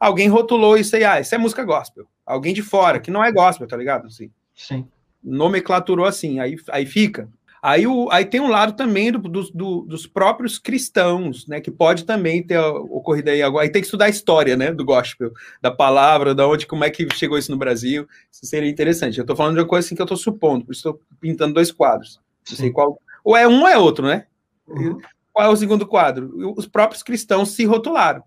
alguém rotulou isso aí, ah, isso é música gospel. Alguém de fora, que não é gospel, tá ligado? Assim, Sim. nomenclaturou assim, aí, aí fica. Aí, o, aí tem um lado também do, do, do, dos próprios cristãos, né? Que pode também ter ocorrido aí agora. Aí tem que estudar a história, né? Do gospel, da palavra, da onde, como é que chegou isso no Brasil. Isso seria interessante. Eu tô falando de uma coisa assim que eu tô supondo, por isso estou pintando dois quadros. Não sei qual. Ou é um ou é outro, né? Uhum. Qual é o segundo quadro? Os próprios cristãos se rotularam.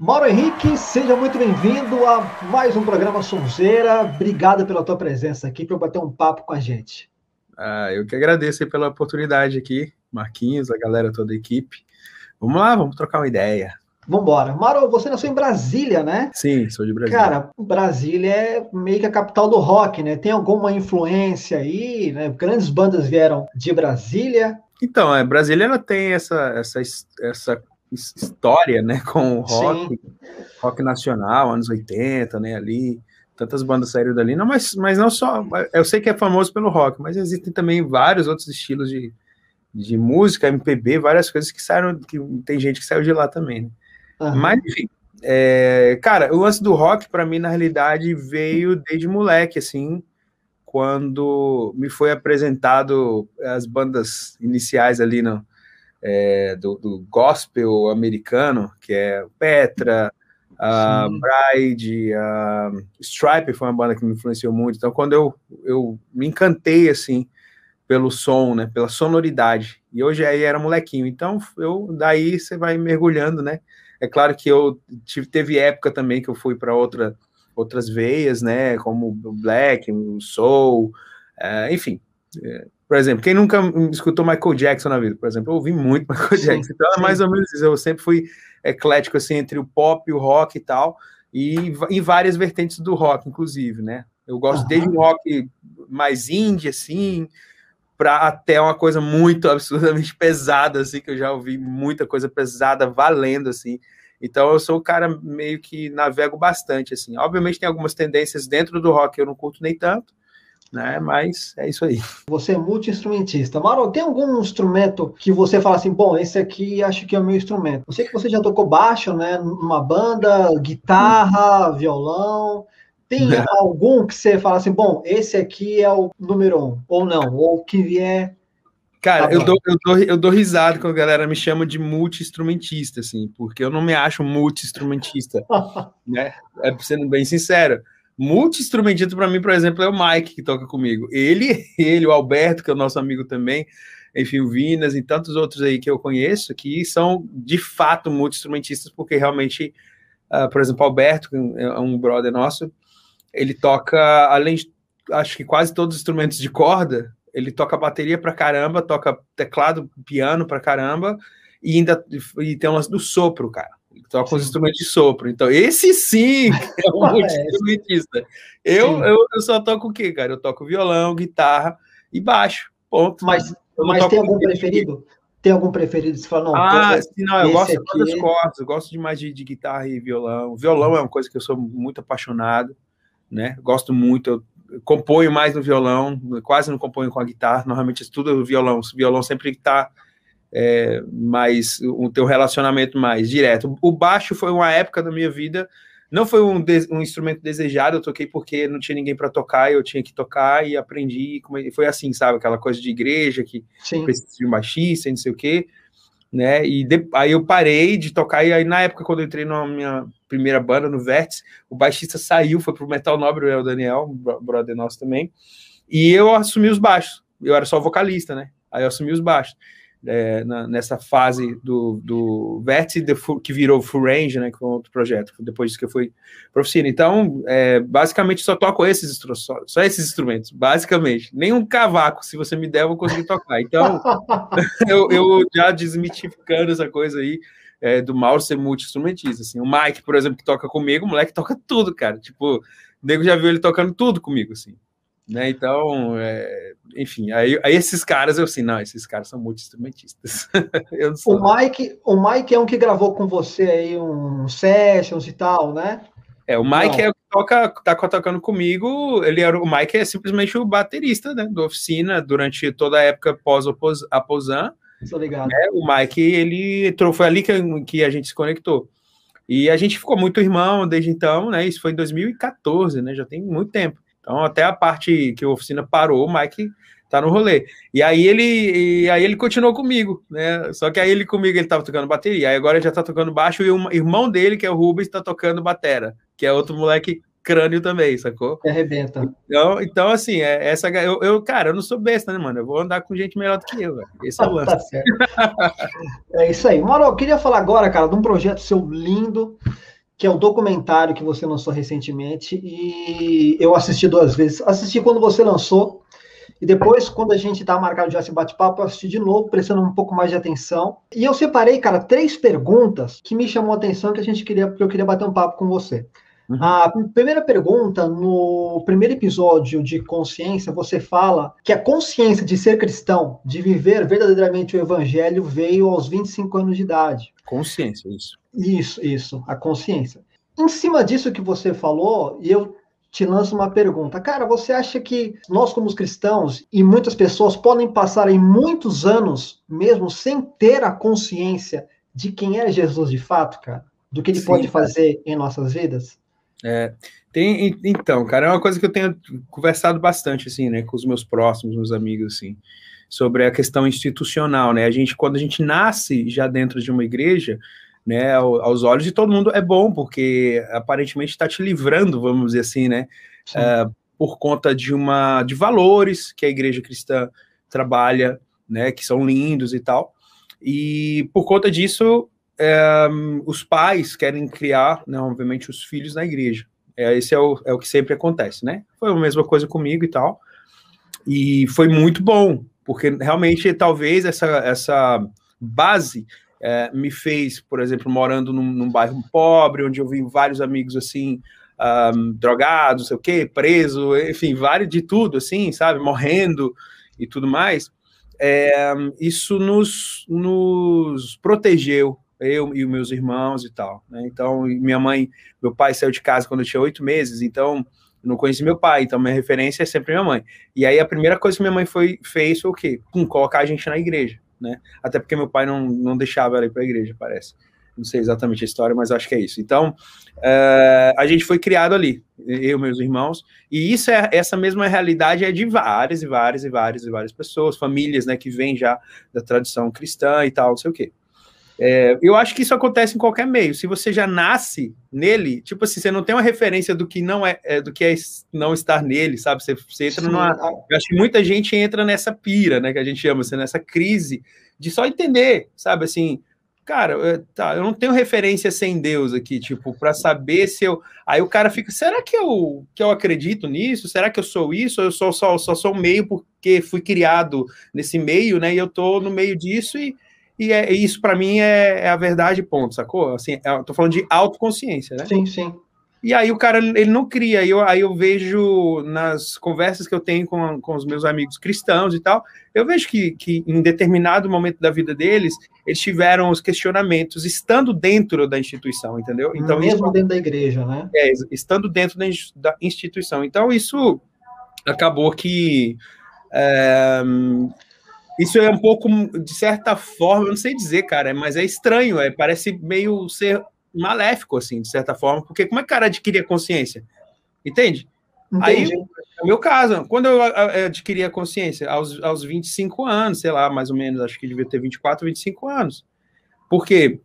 Mauro Henrique, seja muito bem-vindo a mais um programa Sonzeira. Obrigado pela tua presença aqui para bater um papo com a gente. Ah, eu que agradeço pela oportunidade aqui, Marquinhos, a galera toda a equipe. Vamos lá, vamos trocar uma ideia. Vamos embora. Mauro, você nasceu em Brasília, né? Sim, sou de Brasília. Cara, Brasília é meio que a capital do rock, né? Tem alguma influência aí, né? Grandes bandas vieram de Brasília. Então, é, Brasília ela tem essa, essa, essa história, né, com o rock, Sim. rock nacional, anos 80, né, ali, tantas bandas saíram dali, não, mas, mas não só, eu sei que é famoso pelo rock, mas existem também vários outros estilos de, de música, MPB, várias coisas que saíram, que tem gente que saiu de lá também, né? uhum. mas enfim, é, cara, o lance do rock, para mim, na realidade, veio desde moleque, assim, quando me foi apresentado as bandas iniciais ali no, é, do, do, gospel americano, que é Petra, a Bride, a Stripe foi uma banda que me influenciou muito. Então, quando eu, eu me encantei assim pelo som, né, pela sonoridade. E hoje aí era molequinho. Então, eu daí você vai mergulhando, né? É claro que eu tive, teve época também que eu fui para outra outras veias, né, como o black, o soul, é, enfim, é, por exemplo, quem nunca escutou Michael Jackson na vida, por exemplo, eu ouvi muito Michael sim, Jackson, então é mais ou menos isso, eu sempre fui eclético, assim, entre o pop, o rock e tal, e em várias vertentes do rock, inclusive, né, eu gosto uhum. desde um rock mais indie, assim, para até uma coisa muito absurdamente pesada, assim, que eu já ouvi muita coisa pesada valendo, assim, então eu sou o cara meio que navego bastante, assim, obviamente tem algumas tendências dentro do rock que eu não curto nem tanto, né? Mas é isso aí. Você é multi-instrumentista. Mauro, tem algum instrumento que você fala assim, bom, esse aqui acho que é o meu instrumento? Eu sei que você já tocou baixo, né? Numa banda, guitarra, violão. Tem algum que você fala assim, bom, esse aqui é o número um, ou não, ou que vier. Cara, tá eu, dou, eu, dou, eu dou risada quando a galera me chama de multi-instrumentista, assim, porque eu não me acho multi-instrumentista, né? É sendo bem sincero multi-instrumentista para mim, por exemplo, é o Mike que toca comigo. Ele, ele, o Alberto, que é o nosso amigo também, enfim, o Vinas e tantos outros aí que eu conheço, que são de fato multi-instrumentistas, porque realmente, uh, por exemplo, o Alberto, que é um brother nosso, ele toca, além de, acho que quase todos os instrumentos de corda, ele toca bateria pra caramba, toca teclado, piano pra caramba, e ainda e tem um lance do sopro, cara toca os instrumentos de sopro. Então, esse sim é um multi-instrumentista. Eu, eu, eu, só toco o quê, cara? Eu toco violão, guitarra e baixo. Ponto. Mas, mas tem algum preferido? Tem algum preferido? Você fala, não, ah, sim, não, eu gosto de todas as cordas, eu gosto demais de, de, guitarra e violão. Violão é uma coisa que eu sou muito apaixonado, né? Gosto muito, eu componho mais no violão, quase não componho com a guitarra, normalmente estudo o violão. O violão sempre está é, mais o teu relacionamento mais direto. O baixo foi uma época da minha vida, não foi um, um instrumento desejado, eu toquei porque não tinha ninguém para tocar, eu tinha que tocar e aprendi, como, foi assim, sabe, aquela coisa de igreja que Sim. precisa de um baixista, não sei o quê, né, e de, aí eu parei de tocar, e aí na época quando eu entrei na minha primeira banda, no Vértice, o baixista saiu, foi pro Metal Nobre, o Daniel, um brother nosso também, e eu assumi os baixos, eu era só vocalista, né, aí eu assumi os baixos, é, na, nessa fase do, do Vértice, que virou Full Range, né, com outro projeto, depois que eu fui para oficina. Então, é, basicamente, só toco esses instrumentos, só, só, esses instrumentos, basicamente. Nem um cavaco, se você me der, eu vou conseguir tocar. Então, eu, eu, já desmitificando essa coisa aí, é, do mal ser multi-instrumentista. Assim. O Mike, por exemplo, que toca comigo, o moleque toca tudo, cara. Tipo, o nego já viu ele tocando tudo comigo, assim. Né? Então, é, enfim, aí, aí, esses caras eu assim, não, esses caras são multi-instrumentistas. o, Mike, o Mike é um que gravou com você aí um sessions e tal, né? É, o Mike não. é o que toca, tá tocando comigo. Ele era o Mike é simplesmente o baterista, né, da oficina durante toda a época pós Aposan. Tô ligado. Né, o Mike ele foi ali que, que a gente se conectou. E a gente ficou muito irmão desde então, né? Isso foi em 2014, né? Já tem muito tempo. Então, até a parte que a oficina parou, o Mike tá no rolê. E aí ele, e aí ele continuou comigo, né? Só que aí ele comigo ele tava tocando bateria, aí agora ele já tá tocando baixo e o irmão dele, que é o Rubens, tá tocando batera, que é outro moleque crânio também, sacou? Que arrebenta. Então, então assim, é, essa eu, eu, cara, eu não sou besta, né, mano? Eu vou andar com gente melhor do que eu, velho. Esse é o lance. tá certo. é isso aí. Mano, eu queria falar agora, cara, de um projeto seu lindo, que é o documentário que você lançou recentemente, e eu assisti duas vezes. Assisti quando você lançou, e depois, quando a gente tá marcado já esse bate-papo, eu assisti de novo, prestando um pouco mais de atenção. E eu separei, cara, três perguntas que me chamou a atenção que a gente queria, que eu queria bater um papo com você. Uhum. A primeira pergunta, no primeiro episódio de consciência, você fala que a consciência de ser cristão, de viver verdadeiramente o evangelho, veio aos 25 anos de idade. Consciência, isso. Isso, isso, a consciência. Em cima disso que você falou, e eu te lanço uma pergunta. Cara, você acha que nós, como cristãos, e muitas pessoas podem passar em muitos anos mesmo sem ter a consciência de quem é Jesus de fato, cara? Do que ele Sim, pode fazer em nossas vidas? É, tem, então, cara, é uma coisa que eu tenho conversado bastante, assim, né, com os meus próximos, meus amigos, assim, sobre a questão institucional, né, a gente, quando a gente nasce já dentro de uma igreja, né, aos olhos de todo mundo é bom, porque aparentemente está te livrando, vamos dizer assim, né, é, por conta de uma, de valores que a igreja cristã trabalha, né, que são lindos e tal, e por conta disso, é, os pais querem criar, né, obviamente, os filhos na igreja. É, esse é o, é o que sempre acontece, né? Foi a mesma coisa comigo e tal. E foi muito bom, porque realmente talvez essa, essa base é, me fez, por exemplo, morando num, num, bairro pobre, onde eu vi vários amigos assim, um, drogados, sei o quê, preso, enfim, vários de tudo, assim, sabe, morrendo e tudo mais. É, isso nos, nos protegeu eu e meus irmãos e tal. Né? Então, minha mãe, meu pai saiu de casa quando eu tinha oito meses, então não conheci meu pai, então minha referência é sempre minha mãe. E aí a primeira coisa que minha mãe foi, fez foi o quê? Pum, colocar a gente na igreja, né? Até porque meu pai não, não deixava ela ir para a igreja, parece. Não sei exatamente a história, mas acho que é isso. Então, uh, a gente foi criado ali, eu e meus irmãos, e isso é essa mesma realidade é de várias e várias e várias e várias pessoas, famílias, né, que vêm já da tradição cristã e tal, não sei o quê. É, eu acho que isso acontece em qualquer meio. Se você já nasce nele, tipo assim, você não tem uma referência do que não é, é do que é não estar nele, sabe? Você, você entra numa. Eu acho que muita gente entra nessa pira, né? Que a gente chama, assim, nessa crise de só entender, sabe? Assim, cara, eu, tá, eu não tenho referência sem Deus aqui, tipo, para saber se eu. Aí o cara fica, será que eu, que eu acredito nisso? Será que eu sou isso? Ou eu sou, só, só sou meio porque fui criado nesse meio, né? E eu tô no meio disso e e é, isso, para mim, é, é, a verdade, ponto, sacou? Assim, é, eu tô falando de autoconsciência, né? Sim, sim. E aí o cara, ele não cria. Eu, aí eu vejo nas conversas que eu tenho com, com os meus amigos cristãos e tal, eu vejo que, que em determinado momento da vida deles, eles tiveram os questionamentos estando dentro da instituição, entendeu? Então, Mesmo isso, dentro da igreja, né? É, estando dentro da, da instituição. Então, isso acabou que... É, isso é um pouco, de certa forma, eu não sei dizer, cara, mas é estranho, é, parece meio ser maléfico, assim, de certa forma, porque como é que o cara adquire a consciência? Entende? Entendi. Aí, no meu caso, quando eu adquiri a consciência? Aos, aos 25 anos, sei lá, mais ou menos, acho que devia ter 24, 25 anos. Por quê?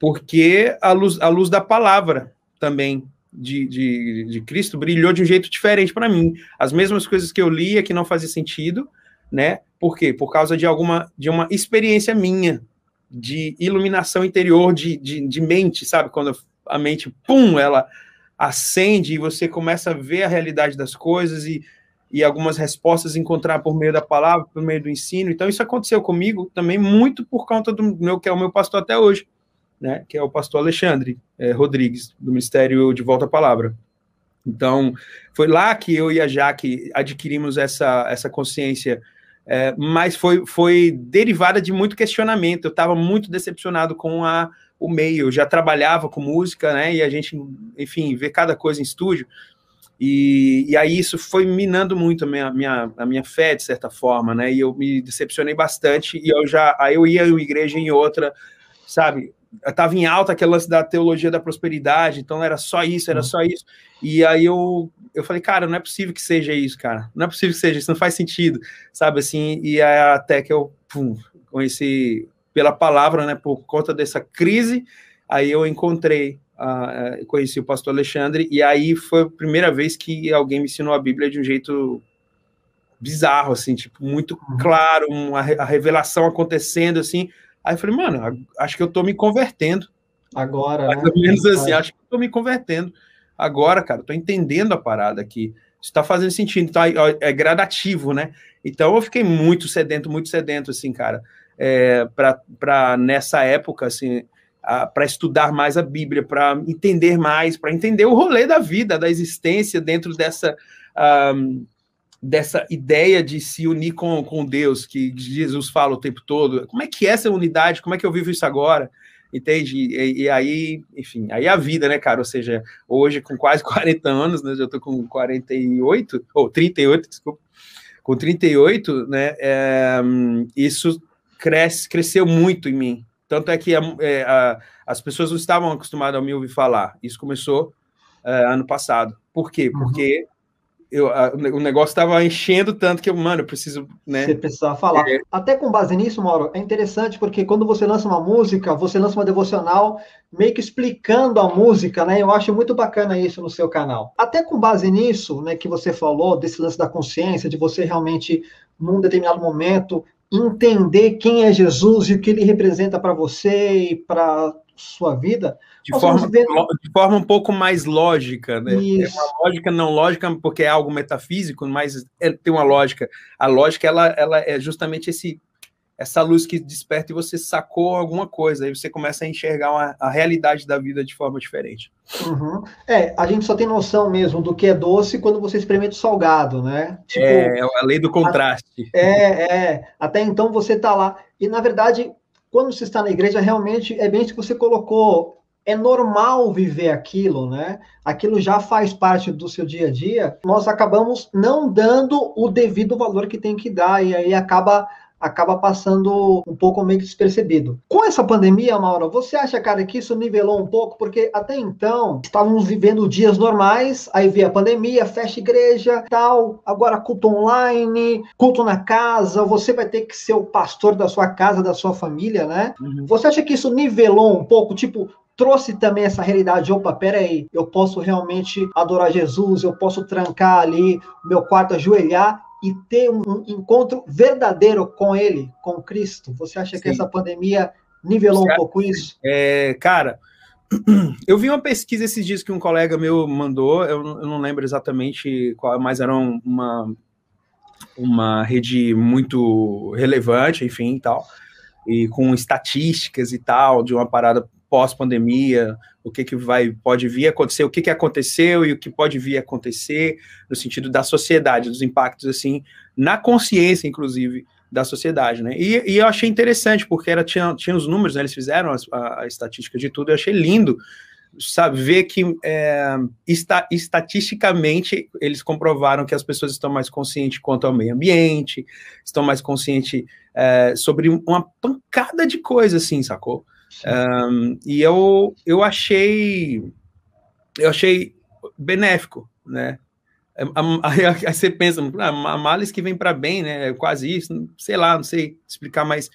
Porque a luz, a luz da palavra também de, de, de Cristo brilhou de um jeito diferente para mim. As mesmas coisas que eu lia que não fazia sentido, né? Por quê? Por causa de alguma de uma experiência minha de iluminação interior de, de, de mente, sabe? Quando a mente, pum, ela acende e você começa a ver a realidade das coisas e, e algumas respostas encontrar por meio da palavra, por meio do ensino. Então, isso aconteceu comigo também muito por conta do meu, que é o meu pastor até hoje, né? Que é o pastor Alexandre é, Rodrigues, do Ministério de Volta à Palavra. Então, foi lá que eu e a Jaque adquirimos essa, essa consciência é, mas foi, foi derivada de muito questionamento. Eu estava muito decepcionado com a, o meio. Eu já trabalhava com música, né? E a gente, enfim, vê cada coisa em estúdio. E, e aí isso foi minando muito a minha, minha, a minha fé, de certa forma, né? E eu me decepcionei bastante. E eu já, aí eu ia em uma igreja em outra, sabe? estava em alta aquele lance da teologia da prosperidade, então era só isso, era só isso. E aí eu, eu falei, cara, não é possível que seja isso, cara. Não é possível que seja isso, não faz sentido, sabe assim? E até que eu pum, conheci pela palavra, né, por conta dessa crise, aí eu encontrei, uh, conheci o pastor Alexandre, e aí foi a primeira vez que alguém me ensinou a Bíblia de um jeito bizarro, assim, tipo, muito uhum. claro, uma, a revelação acontecendo, assim. Aí eu falei, mano, acho que eu tô me convertendo. Agora, Mais né? ou menos assim, acho que eu tô me convertendo. Agora, cara, tô entendendo a parada aqui. Isso tá fazendo sentido, tá, é gradativo, né? Então eu fiquei muito sedento, muito sedento, assim, cara, é, para nessa época, assim, para estudar mais a Bíblia, para entender mais, para entender o rolê da vida, da existência dentro dessa. Um, dessa ideia de se unir com, com Deus, que Jesus fala o tempo todo. Como é que é essa unidade? Como é que eu vivo isso agora? Entende? E, e aí, enfim, aí a vida, né, cara? Ou seja, hoje com quase 40 anos, né? Já tô com 48, ou 38, desculpa, com 38, né? É, isso cresce, cresceu muito em mim. Tanto é que a, é, a, as pessoas não estavam acostumadas a me ouvir falar. Isso começou é, ano passado. Por quê? Uhum. Eu, a, o negócio estava enchendo tanto que eu, mano, eu preciso, né? Você precisava falar. É. Até com base nisso, Mauro, é interessante porque quando você lança uma música, você lança uma devocional meio que explicando a música, né? Eu acho muito bacana isso no seu canal. Até com base nisso, né, que você falou, desse lance da consciência, de você realmente, num determinado momento, entender quem é Jesus e o que ele representa para você e para sua vida. De forma, de forma um pouco mais lógica, né? Isso. É uma lógica não lógica, porque é algo metafísico, mas é, tem uma lógica. A lógica ela, ela é justamente esse essa luz que desperta e você sacou alguma coisa, aí você começa a enxergar uma, a realidade da vida de forma diferente. Uhum. É, a gente só tem noção mesmo do que é doce quando você experimenta o salgado, né? Tipo, é, a lei do contraste. A, é, é. Até então você está lá. E, na verdade, quando você está na igreja, realmente é bem isso que você colocou. É normal viver aquilo, né? Aquilo já faz parte do seu dia a dia. Nós acabamos não dando o devido valor que tem que dar, e aí acaba acaba passando um pouco meio que despercebido. Com essa pandemia, Mauro, você acha, cara, que isso nivelou um pouco? Porque até então estávamos vivendo dias normais, aí veio a pandemia, fecha igreja, tal, agora culto online, culto na casa, você vai ter que ser o pastor da sua casa, da sua família, né? Uhum. Você acha que isso nivelou um pouco, tipo, trouxe também essa realidade, opa, peraí, eu posso realmente adorar Jesus, eu posso trancar ali meu quarto, ajoelhar e ter um encontro verdadeiro com Ele, com Cristo? Você acha Sim. que essa pandemia nivelou um pouco isso? É, cara, eu vi uma pesquisa esses dias que um colega meu mandou, eu, eu não lembro exatamente qual, mas era uma, uma rede muito relevante, enfim, tal, e com estatísticas e tal, de uma parada pós-pandemia, o que, que vai pode vir a acontecer, o que, que aconteceu e o que pode vir a acontecer no sentido da sociedade, dos impactos assim na consciência, inclusive da sociedade, né? E, e eu achei interessante porque era tinha, tinha os números, né? Eles fizeram a, a estatística de tudo, eu achei lindo sabe, ver que é, esta, estatisticamente eles comprovaram que as pessoas estão mais conscientes quanto ao meio ambiente, estão mais conscientes é, sobre uma pancada de coisas, assim, sacou? Um, e eu, eu achei eu achei benéfico, né? Aí você pensa, ah, males que vem para bem, né? É quase isso, sei lá, não sei explicar, mas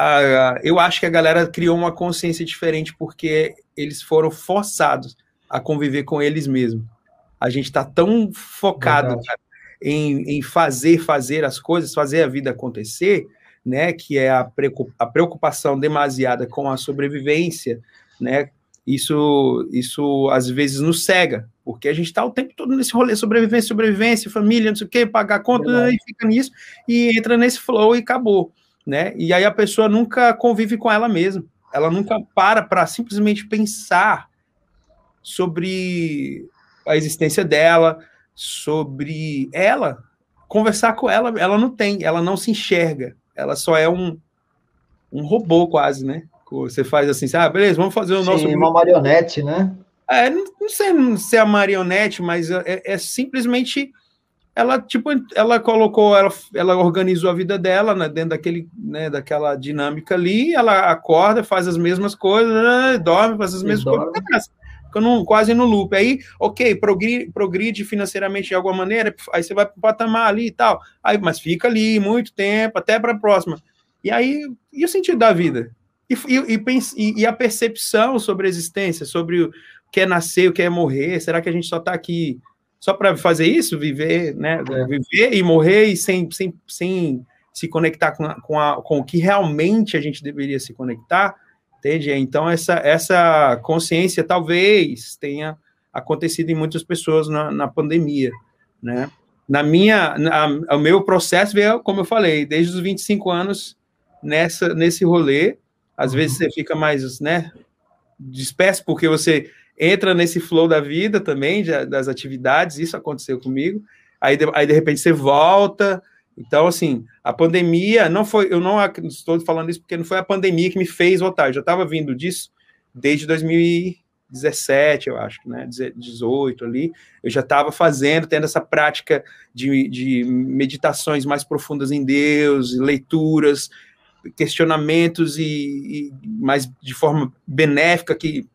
uh, eu acho que a galera criou uma consciência diferente porque eles foram forçados a conviver com eles mesmos. A gente está tão focado cara, em, em fazer, fazer as coisas, fazer a vida acontecer, né, que é a preocupação demasiada com a sobrevivência, né, isso, isso às vezes nos cega, porque a gente está o tempo todo nesse rolê, sobrevivência, sobrevivência, família, não sei o quê, pagar conta, e fica nisso, e entra nesse flow e acabou, né, e aí a pessoa nunca convive com ela mesma, ela nunca para para simplesmente pensar sobre a existência dela, sobre ela, conversar com ela, ela não tem, ela não se enxerga, ela só é um, um robô quase, né? Você faz assim, ah, beleza, vamos fazer o Sim, nosso. uma marionete, né? É, não sei se é a marionete, mas é, é simplesmente ela tipo ela colocou ela, ela organizou a vida dela né, dentro daquele né, daquela dinâmica ali ela acorda faz as mesmas coisas né, dorme faz as mesmas dorme. coisas ficando quase no loop. Aí ok progride, progride financeiramente de alguma maneira aí você vai para o patamar ali e tal. Aí mas fica ali muito tempo até para a próxima. E aí e o sentido da vida? E, e, e, e a percepção sobre a existência sobre o que é nascer o que é morrer? Será que a gente só está aqui só para fazer isso, viver, né? É. Viver e morrer e sem, sem, sem se conectar com, a, com, a, com o que realmente a gente deveria se conectar, entende? Então, essa, essa consciência talvez tenha acontecido em muitas pessoas na, na pandemia, né? Na minha, na, o meu processo veio, como eu falei, desde os 25 anos nessa, nesse rolê. Às uhum. vezes você fica mais, né, disperso porque você entra nesse flow da vida também, de, das atividades, isso aconteceu comigo. Aí de, aí, de repente, você volta. Então, assim, a pandemia não foi. Eu não estou falando isso porque não foi a pandemia que me fez voltar. Eu já estava vindo disso desde 2017, eu acho, né? 18 ali. Eu já estava fazendo, tendo essa prática de, de meditações mais profundas em Deus, leituras, questionamentos e, e mais de forma benéfica que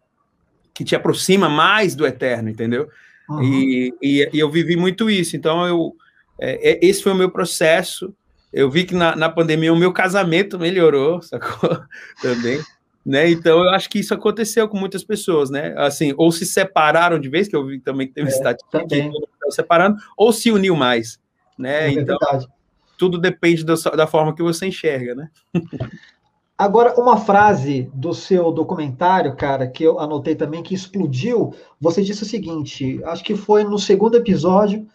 que te aproxima mais do eterno, entendeu? Uhum. E, e, e, eu vivi muito isso. Então, eu, é, é, esse foi o meu processo. Eu vi que na, na pandemia o meu casamento melhorou, sacou? Também. Né? Então, eu acho que isso aconteceu com muitas pessoas, né? Assim, ou se separaram de vez, que eu vi também que teve é, estatística que separando, ou se uniu mais, né? É então, verdade. tudo depende do, da forma que você enxerga, né? Agora, uma frase do seu documentário, cara, que eu anotei também, que explodiu. Você disse o seguinte: acho que foi no segundo episódio,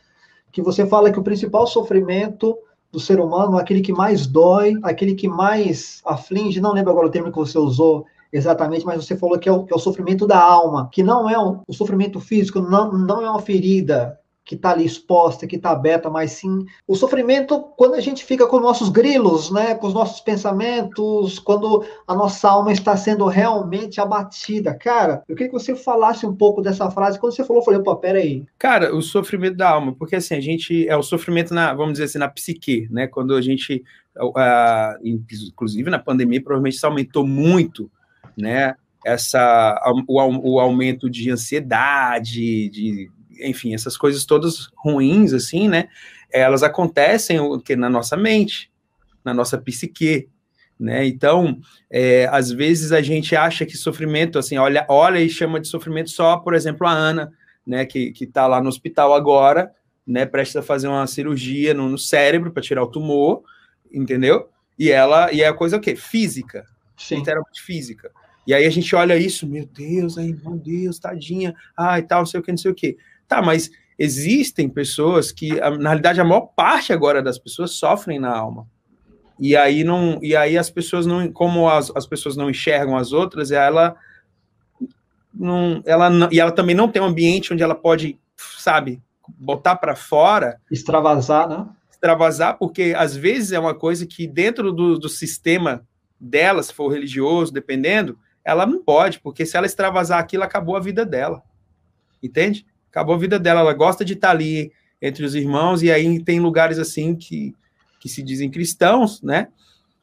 que você fala que o principal sofrimento do ser humano, aquele que mais dói, aquele que mais aflige, não lembro agora o termo que você usou exatamente, mas você falou que é o, que é o sofrimento da alma, que não é um, o sofrimento físico, não, não é uma ferida, que está ali exposta, que está aberta, mas sim o sofrimento quando a gente fica com nossos grilos, né, com os nossos pensamentos, quando a nossa alma está sendo realmente abatida. Cara, eu queria que você falasse um pouco dessa frase. Quando você falou, eu falei, pô, peraí. Cara, o sofrimento da alma, porque assim, a gente é o sofrimento na, vamos dizer assim, na psique, né, quando a gente, inclusive na pandemia, provavelmente isso aumentou muito, né, essa, o, o aumento de ansiedade, de enfim, essas coisas todas ruins, assim, né? Elas acontecem que na nossa mente, na nossa psique, né? Então, é, às vezes a gente acha que sofrimento, assim, olha, olha e chama de sofrimento só, por exemplo, a Ana, né, que, que tá lá no hospital agora, né, prestes a fazer uma cirurgia no, no cérebro para tirar o tumor, entendeu? E ela, e é a coisa o quê? Física, Sim. inteiramente física. E aí a gente olha isso, meu Deus, aí, meu Deus, tadinha, ai, tal, não sei o que, não sei o que. Tá, mas existem pessoas que, na realidade, a maior parte agora das pessoas sofrem na alma. E aí não, e aí as pessoas não, como as, as pessoas não enxergam as outras, ela não, ela não, e ela também não tem um ambiente onde ela pode, sabe, botar para fora, extravasar, né? Extravasar, porque às vezes é uma coisa que dentro do, do sistema dela, se for religioso, dependendo, ela não pode, porque se ela extravasar aquilo, acabou a vida dela. Entende? Acabou a vida dela. Ela gosta de estar ali entre os irmãos, e aí tem lugares assim que, que se dizem cristãos, né?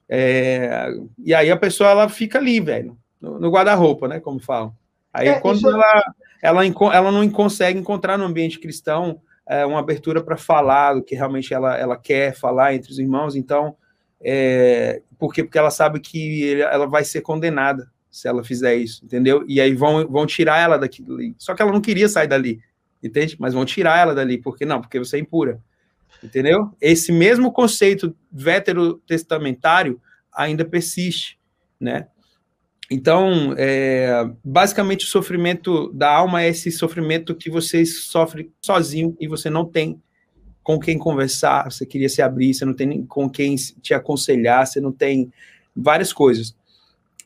É, e aí a pessoa ela fica ali, velho, no, no guarda-roupa, né? Como falam. Aí é, quando ela, ela, ela não consegue encontrar no ambiente cristão é, uma abertura para falar do que realmente ela, ela quer falar entre os irmãos, então, é, porque, porque ela sabe que ela vai ser condenada se ela fizer isso, entendeu? E aí vão, vão tirar ela daqui. Só que ela não queria sair dali entende? Mas vão tirar ela dali, porque não, porque você é impura, entendeu? Esse mesmo conceito veterotestamentário ainda persiste, né? Então, é, basicamente, o sofrimento da alma é esse sofrimento que você sofre sozinho e você não tem com quem conversar, você queria se abrir, você não tem com quem te aconselhar, você não tem várias coisas.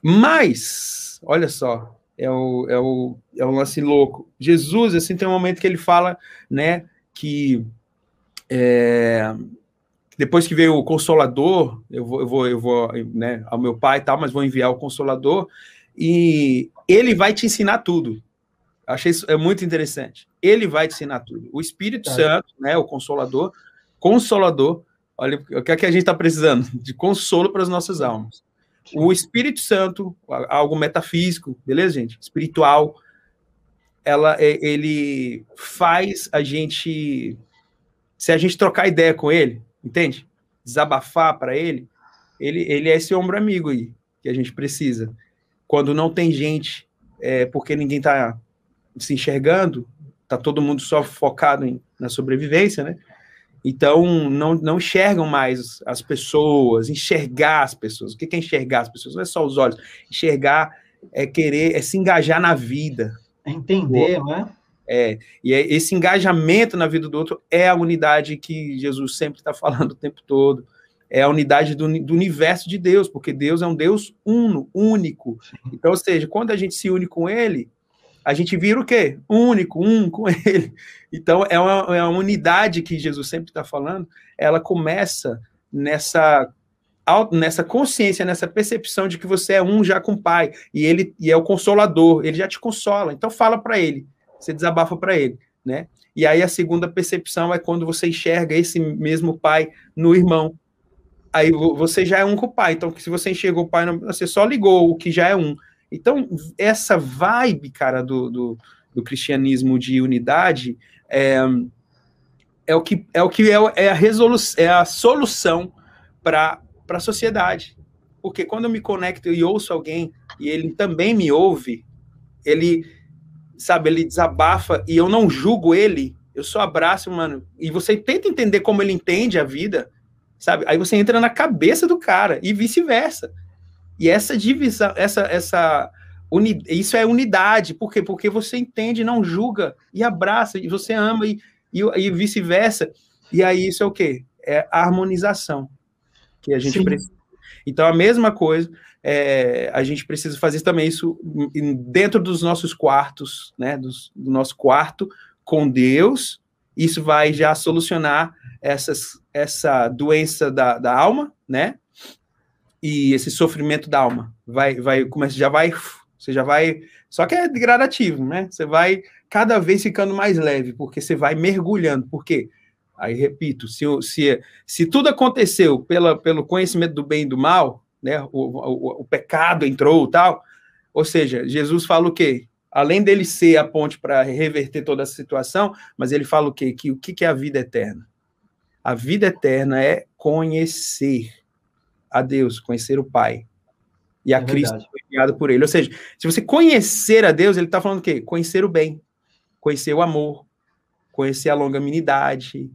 Mas, olha só, é o, é o, é o lance louco. Jesus, assim, tem um momento que ele fala, né, que é, depois que veio o Consolador, eu vou, eu vou, eu vou, né, ao meu pai e tal, mas vou enviar o Consolador, e ele vai te ensinar tudo. Achei isso é muito interessante. Ele vai te ensinar tudo. O Espírito Santo, né, o Consolador, Consolador, olha o que é que a gente está precisando de consolo para as nossas almas. O Espírito Santo, algo metafísico, beleza, gente? Espiritual, ela, é, ele faz a gente, se a gente trocar ideia com ele, entende? Desabafar para ele, ele, ele é esse ombro amigo aí que a gente precisa. Quando não tem gente, é, porque ninguém está se enxergando, tá todo mundo só focado em, na sobrevivência, né? Então, não, não enxergam mais as pessoas, enxergar as pessoas. O que é enxergar as pessoas? Não é só os olhos. Enxergar é querer, é se engajar na vida. É entender, não é? É, e é, esse engajamento na vida do outro é a unidade que Jesus sempre está falando o tempo todo. É a unidade do, do, universo de Deus, porque Deus é um Deus uno, único. Então, ou seja, quando a gente se une com Ele, a gente vira o quê? Único, um com ele. Então, é uma, é uma unidade que Jesus sempre está falando, ela começa nessa nessa consciência, nessa percepção de que você é um já com o Pai, e ele e é o consolador, ele já te consola. Então fala para ele, você desabafa para ele, né? E aí a segunda percepção é quando você enxerga esse mesmo Pai no irmão. Aí você já é um com o Pai. Então, se você enxergou o Pai, você só ligou o que já é um. Então, essa vibe, cara, do, do, do cristianismo de unidade é, é o que é, o que é, é a resolução, é a solução para a sociedade. Porque quando eu me conecto e ouço alguém e ele também me ouve, ele, sabe, ele desabafa e eu não julgo ele, eu só abraço, mano. E você tenta entender como ele entende a vida, sabe? Aí você entra na cabeça do cara e vice-versa. E essa divisão, essa, essa uni, isso é unidade. Por quê? Porque você entende, não julga e abraça, e você ama e, e, e vice-versa. E aí isso é o quê? É a harmonização que a gente Sim. precisa. Então, a mesma coisa, é, a gente precisa fazer também isso dentro dos nossos quartos, né? Dos, do nosso quarto com Deus. Isso vai já solucionar essas, essa doença da, da alma, né? E esse sofrimento da alma. Vai, vai, começa, já vai, você já vai, só que é gradativo, né? Você vai cada vez ficando mais leve, porque você vai mergulhando. Por quê? Aí repito, se, se, se tudo aconteceu pela, pelo conhecimento do bem e do mal, né? O, o, o pecado entrou, tal. Ou seja, Jesus fala o quê? Além dele ser a ponte para reverter toda essa situação, mas ele fala o quê? Que o que é a vida eterna? A vida eterna é conhecer a Deus, conhecer o Pai. E a é Cristo foi enviado por ele. Ou seja, se você conhecer a Deus, ele está falando o quê? Conhecer o bem, conhecer o amor, conhecer a longanimidade,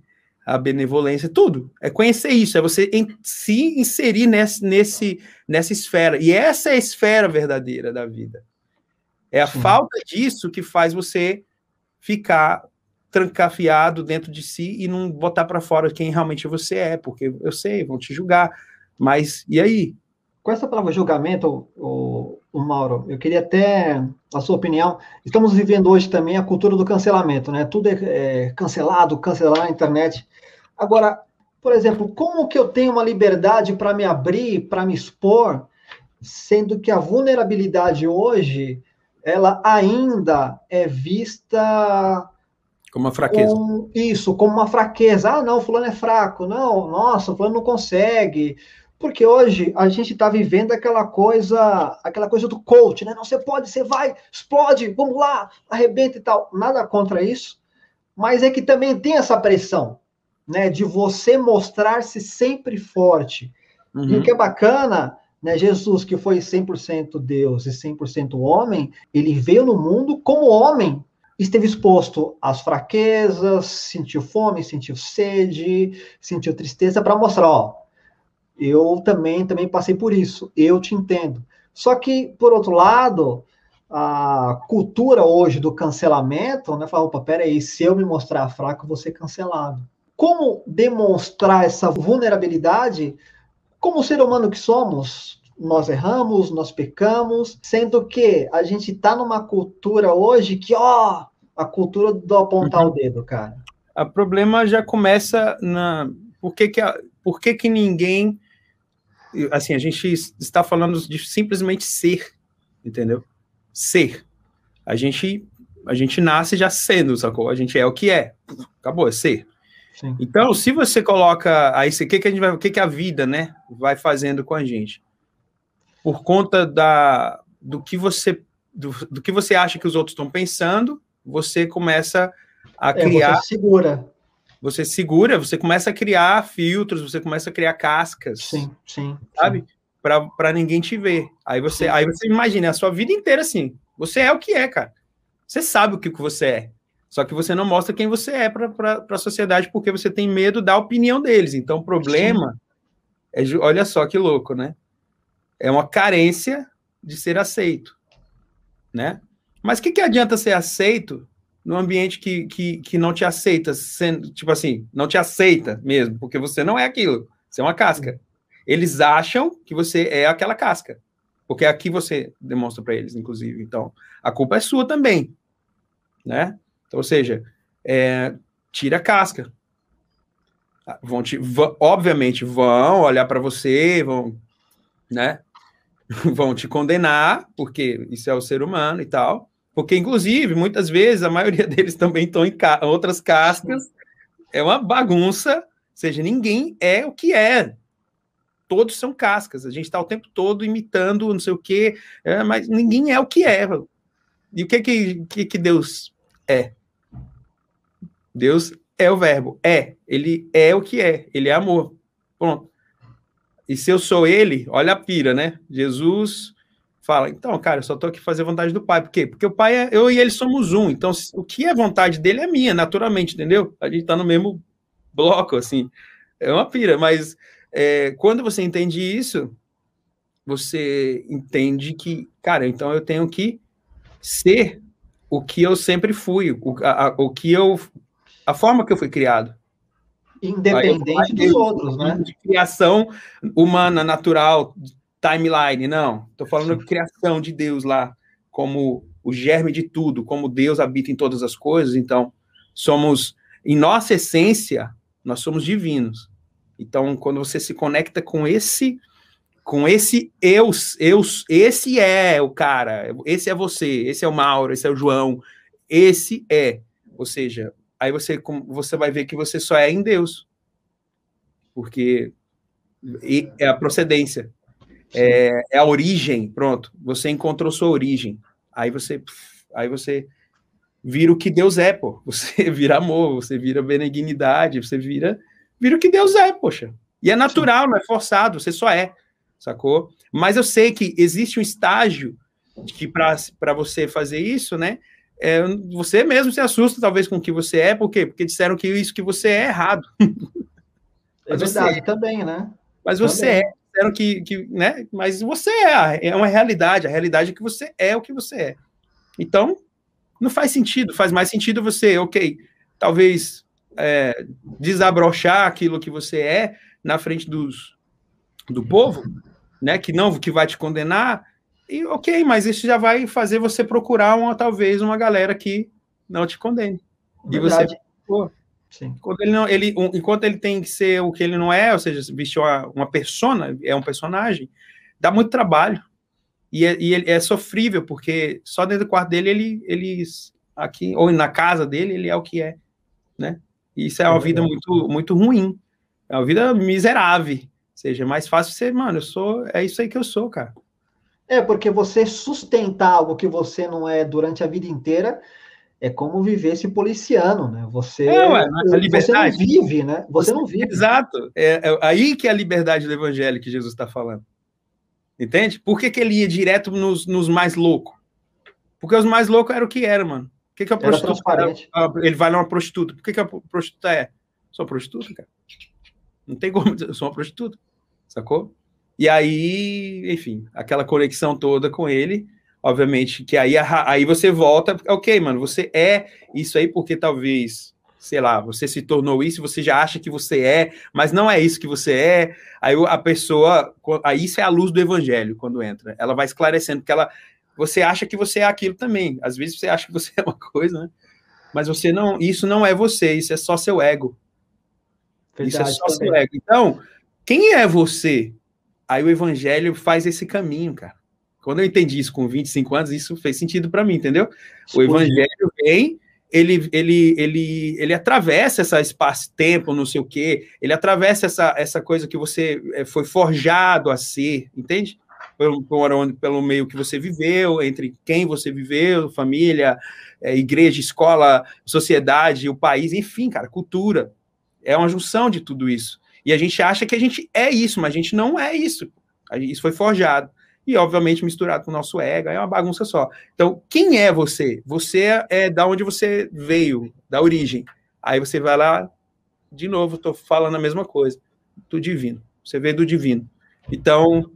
a benevolência, tudo. É conhecer isso, é você em, se inserir nesse, nesse, nessa esfera. E essa é a esfera verdadeira da vida. É a Sim. falta disso que faz você ficar trancafiado dentro de si e não botar para fora quem realmente você é, porque eu sei, vão te julgar, mas e aí? Com essa palavra julgamento, o, o Mauro, eu queria até a sua opinião. Estamos vivendo hoje também a cultura do cancelamento, né? Tudo é, é cancelado, cancelar na internet. Agora, por exemplo, como que eu tenho uma liberdade para me abrir, para me expor, sendo que a vulnerabilidade hoje, ela ainda é vista como uma fraqueza. Com, isso, como uma fraqueza. Ah, não, fulano é fraco. Não, nossa, fulano não consegue. Porque hoje a gente está vivendo aquela coisa, aquela coisa do coach, né? Não, você pode, você vai, explode, vamos lá, arrebenta e tal. Nada contra isso, mas é que também tem essa pressão, né? De você mostrar-se sempre forte. Uhum. E o que é bacana, né? Jesus, que foi 100% Deus e 100% homem, ele veio no mundo como homem, esteve exposto às fraquezas, sentiu fome, sentiu sede, sentiu tristeza para mostrar, ó, eu também, também passei por isso. Eu te entendo. Só que, por outro lado, a cultura hoje do cancelamento, né? Fala, opa, peraí, se eu me mostrar fraco, vou ser cancelado. Como demonstrar essa vulnerabilidade como ser humano que somos? Nós erramos, nós pecamos, sendo que a gente está numa cultura hoje que, ó, a cultura do apontar uhum. o dedo, cara. O problema já começa na. Por que, que, a... Por que, que ninguém assim, a gente está falando de simplesmente ser, entendeu? Ser. A gente a gente nasce já sendo, sacou? A gente é o que é. Acabou, é ser. Sim. Então, se você coloca aí, o que, que a gente vai, o que, que a vida, né, vai fazendo com a gente? Por conta da, do que você do, do que você acha que os outros estão pensando, você começa a é, criar. Você segura. Você segura, você começa a criar filtros, você começa a criar cascas. Sim, sim. Sabe? Para ninguém te ver. Aí você, aí você imagina a sua vida inteira assim. Você é o que é, cara. Você sabe o que você é. Só que você não mostra quem você é para a sociedade porque você tem medo da opinião deles. Então, o problema Sim. é, olha só que louco, né? É uma carência de ser aceito, né? Mas o que, que adianta ser aceito num ambiente que, que, que não te aceita, sendo, tipo assim, não te aceita mesmo, porque você não é aquilo, você é uma casca. Eles acham que você é aquela casca, porque é aqui você demonstra para eles, inclusive. Então, a culpa é sua também, né? Então, ou seja, é, tira a casca. Vão te, obviamente vão olhar para você, vão, né? vão te condenar, porque isso é o ser humano e tal. Porque, inclusive, muitas vezes, a maioria deles também estão em ca outras cascas. É uma bagunça. Ou seja, ninguém é o que é. Todos são cascas. A gente está o tempo todo imitando não sei o quê, é, mas ninguém é o que é. E o que que, que, que Deus é? Deus é o verbo, é. Ele é o que é, ele é amor. Pronto. E se eu sou ele, olha a pira, né? Jesus fala, então, cara, eu só tô aqui fazer vontade do Pai. Por quê? Porque o Pai é, eu e ele somos um. Então, o que é vontade dele é minha, naturalmente, entendeu? A gente tá no mesmo bloco, assim. É uma pira, mas é, quando você entende isso, você entende que, cara, então eu tenho que ser o que eu sempre fui, o, a, o que eu a forma que eu fui criado. Independente dos outros, né? De criação humana, natural, timeline, não. Estou falando de criação de Deus lá, como o germe de tudo, como Deus habita em todas as coisas. Então, somos, em nossa essência, nós somos divinos. Então, quando você se conecta com esse, com esse eu, eu, esse é o cara, esse é você, esse é o Mauro, esse é o João, esse é. Ou seja, aí você, você vai ver que você só é em Deus. Porque é a procedência, é, é, a origem, pronto. Você encontrou sua origem. Aí você, aí você vira o que Deus é, pô. Você vira amor, você vira benignidade, você vira, vira o que Deus é, poxa. E é natural, Sim. não é forçado, você só é, sacou? Mas eu sei que existe um estágio que para você fazer isso, né? é, você mesmo se assusta, talvez, com o que você é, por quê? Porque disseram que isso que você é errado. É verdade, você, também, né? Mas você também. é, disseram que, que, né? Mas você é, é uma realidade, a realidade é que você é o que você é. Então, não faz sentido, faz mais sentido você, ok, talvez é, desabrochar aquilo que você é na frente dos, do povo, né? Que não, que vai te condenar, e ok, mas isso já vai fazer você procurar uma, talvez uma galera que não te condene. Verdade. E você, pô, Sim. Quando ele não, ele, um, enquanto ele tem que ser o que ele não é, ou seja, vestir uma, uma persona, é um personagem, dá muito trabalho. E é, e é sofrível, porque só dentro do quarto dele, ele, ele aqui, ou na casa dele, ele é o que é, né? E isso é uma é vida muito, muito ruim. É uma vida miserável. Ou seja, é mais fácil ser, mano, eu sou, é isso aí que eu sou, cara. É, porque você sustentar algo que você não é durante a vida inteira é como viver esse policiano, né? Você, é, ué, liberdade. você não vive, né? Você, você não vive. Exato. É, é, aí que é a liberdade do evangelho que Jesus está falando. Entende? Por que, que ele ia direto nos, nos mais loucos? Porque os mais loucos eram o que era, mano. O que, que a prostituta Ele vai numa prostituta. Por que, que a prostituta é? Sou prostituta, cara. Não tem como dizer, eu sou uma prostituta. Sacou? E aí, enfim, aquela conexão toda com ele, obviamente, que aí, aí você volta, ok, mano, você é isso aí porque talvez, sei lá, você se tornou isso, você já acha que você é, mas não é isso que você é. Aí a pessoa, aí isso é a luz do evangelho quando entra. Ela vai esclarecendo, porque ela, você acha que você é aquilo também. Às vezes você acha que você é uma coisa, né? Mas você não, isso não é você, isso é só seu ego. Verdade, isso é só também. seu ego. Então, quem é você? Aí o evangelho faz esse caminho, cara. Quando eu entendi isso com 25 anos, isso fez sentido para mim, entendeu? O evangelho vem, ele, ele, ele, ele atravessa essa espaço-tempo, não sei o quê, ele atravessa essa, essa coisa que você eh, foi forjado a ser, entende? Pelo, pelo, pelo meio que você viveu, entre quem você viveu, família, é, igreja, escola, sociedade, o país, enfim, cara, cultura. É uma junção de tudo isso. E a gente acha que a gente é isso, mas a gente não é isso. Isso foi forjado. E, obviamente, misturado com o nosso ego, é uma bagunça só. Então, quem é você? Você é, da onde você veio, da origem. Aí você vai lá, de novo, estou falando a mesma coisa, do divino. Você veio do divino. Então,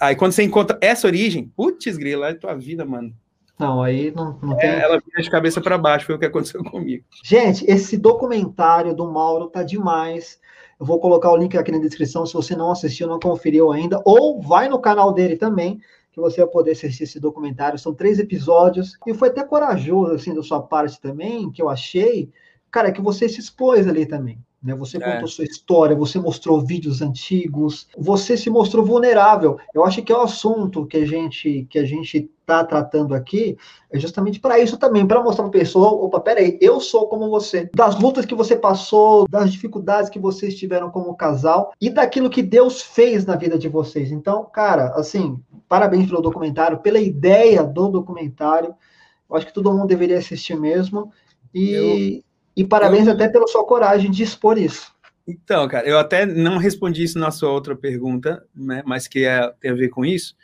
aí quando você encontra essa origem, putz, grila, é tua vida, mano. Não, aí não, não tem. É, ela vira de cabeça para baixo, foi o que aconteceu comigo. Gente, esse documentário do Mauro tá demais. Eu vou colocar o link aqui na descrição se você não assistiu, não conferiu ainda, ou vai no canal dele também, que você vai poder assistir esse documentário. São três episódios. E foi até corajoso, assim, da sua parte também, que eu achei, cara, que você se expôs ali também. Né? Você é. contou sua história, você mostrou vídeos antigos, você se mostrou vulnerável. Eu acho que é o assunto que a gente que a gente está tratando aqui é justamente para isso também, para mostrar para a pessoa, opa, peraí, eu sou como você, das lutas que você passou, das dificuldades que vocês tiveram como casal e daquilo que Deus fez na vida de vocês. Então, cara, assim, parabéns pelo documentário, pela ideia do documentário. Eu acho que todo mundo deveria assistir mesmo. E, eu e parabéns eu... até pela sua coragem de expor isso. Então, cara, eu até não respondi isso na sua outra pergunta, né, mas que é, tem a ver com isso.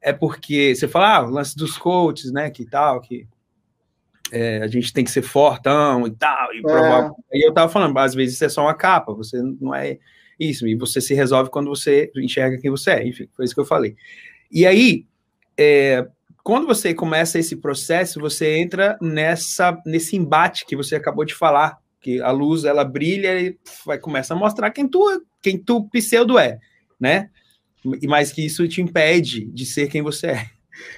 É porque você fala, ah, o lance dos coaches, né, que tal, que é, a gente tem que ser fortão e tal, e provar. É. E eu tava falando, às vezes isso é só uma capa, você não é isso, e você se resolve quando você enxerga quem você é, enfim, foi isso que eu falei. E aí, é, quando você começa esse processo, você entra nessa nesse embate que você acabou de falar, que a luz ela brilha e vai começa a mostrar quem tu quem tu pseudo é, né? Mais que isso te impede de ser quem você é.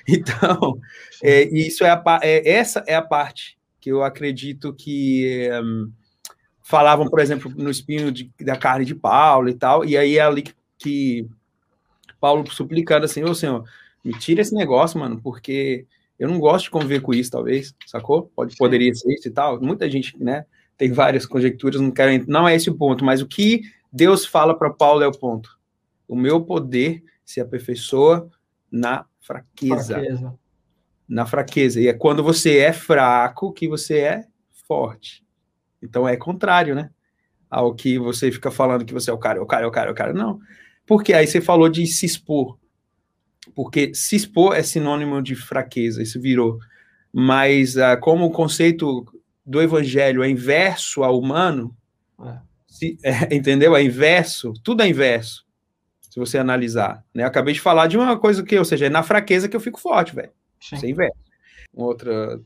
Então, é, isso é, a, é, essa é a parte que eu acredito que um, falavam, por exemplo, no espinho de, da carne de Paulo e tal, e aí é ali que, que Paulo suplicando assim, ô Senhor, me tira esse negócio, mano, porque eu não gosto de conviver com isso, talvez, sacou? Pode, poderia ser isso e tal. Muita gente, né, tem várias conjecturas, não quero, não é esse o ponto, mas o que Deus fala para Paulo é o ponto. O meu poder se aperfeiçoa na fraqueza. fraqueza. Na fraqueza. E é quando você é fraco que você é forte. Então é contrário, né? Ao que você fica falando que você é o cara, é o cara, é o cara, é o cara. Não. Porque aí você falou de se expor porque se expor é sinônimo de fraqueza, isso virou. Mas uh, como o conceito do evangelho é inverso ao humano, é. Se, é, entendeu? É inverso, tudo é inverso, se você analisar. Né? Eu acabei de falar de uma coisa que, ou seja, é na fraqueza que eu fico forte, velho. Isso é inverso. Outra.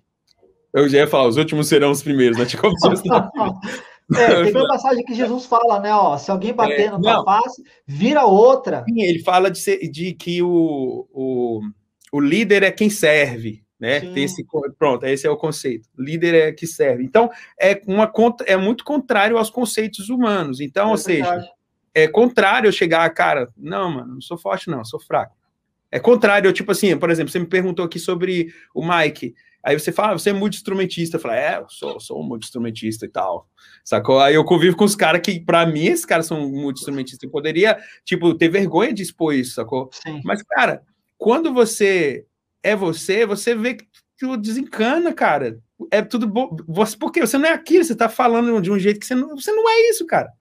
Eu já ia falar, os últimos serão os primeiros, né? Tipo, É, tem uma passagem que Jesus fala, né? Ó, se alguém bater é, na tua face, vira outra. Sim, ele fala de, ser, de que o, o, o líder é quem serve, né? Tem esse, pronto, esse é o conceito. Líder é que serve. Então, é, uma, é muito contrário aos conceitos humanos. Então, é ou seja, é contrário eu chegar, cara, não, mano, não sou forte, não, sou fraco. É contrário, tipo assim, por exemplo, você me perguntou aqui sobre o Mike. Aí você fala, ah, você é multi-instrumentista. Eu falo, é, eu sou, sou um multi-instrumentista e tal. Sacou? Aí eu convivo com os caras que, para mim, esses caras são multi-instrumentistas. Eu poderia, tipo, ter vergonha de expor isso, sacou? Sim. Mas, cara, quando você é você, você vê que tu desencana, cara. É tudo bom. Você, porque você não é aquilo, você tá falando de um jeito que você não, você não é isso, cara.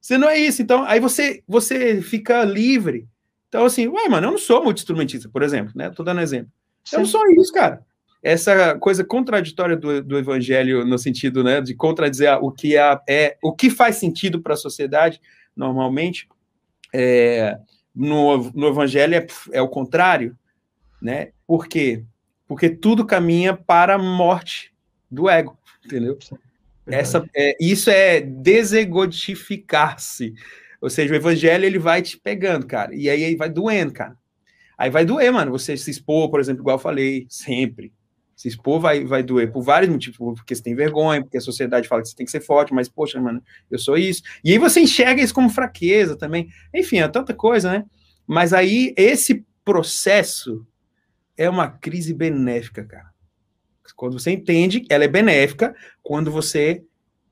Você não é isso. Então, aí você, você fica livre. Então, assim, ué, mano, eu não sou multi-instrumentista, por exemplo, né? Tô dando exemplo. Sim. Eu não sou isso, cara essa coisa contraditória do, do evangelho no sentido né, de contradizer o que é, é o que faz sentido para a sociedade normalmente é, no, no evangelho é, é o contrário, né? Por quê? Porque tudo caminha para a morte do ego, entendeu? Essa, é, isso é desegotificar-se. Ou seja, o evangelho ele vai te pegando, cara, e aí, aí vai doendo, cara. Aí vai doer, mano, você se expor, por exemplo, igual eu falei, sempre. Se expor vai, vai doer por vários motivos, porque você tem vergonha, porque a sociedade fala que você tem que ser forte, mas, poxa, mano, eu sou isso. E aí você enxerga isso como fraqueza também. Enfim, é tanta coisa, né? Mas aí esse processo é uma crise benéfica, cara. Quando você entende, ela é benéfica quando você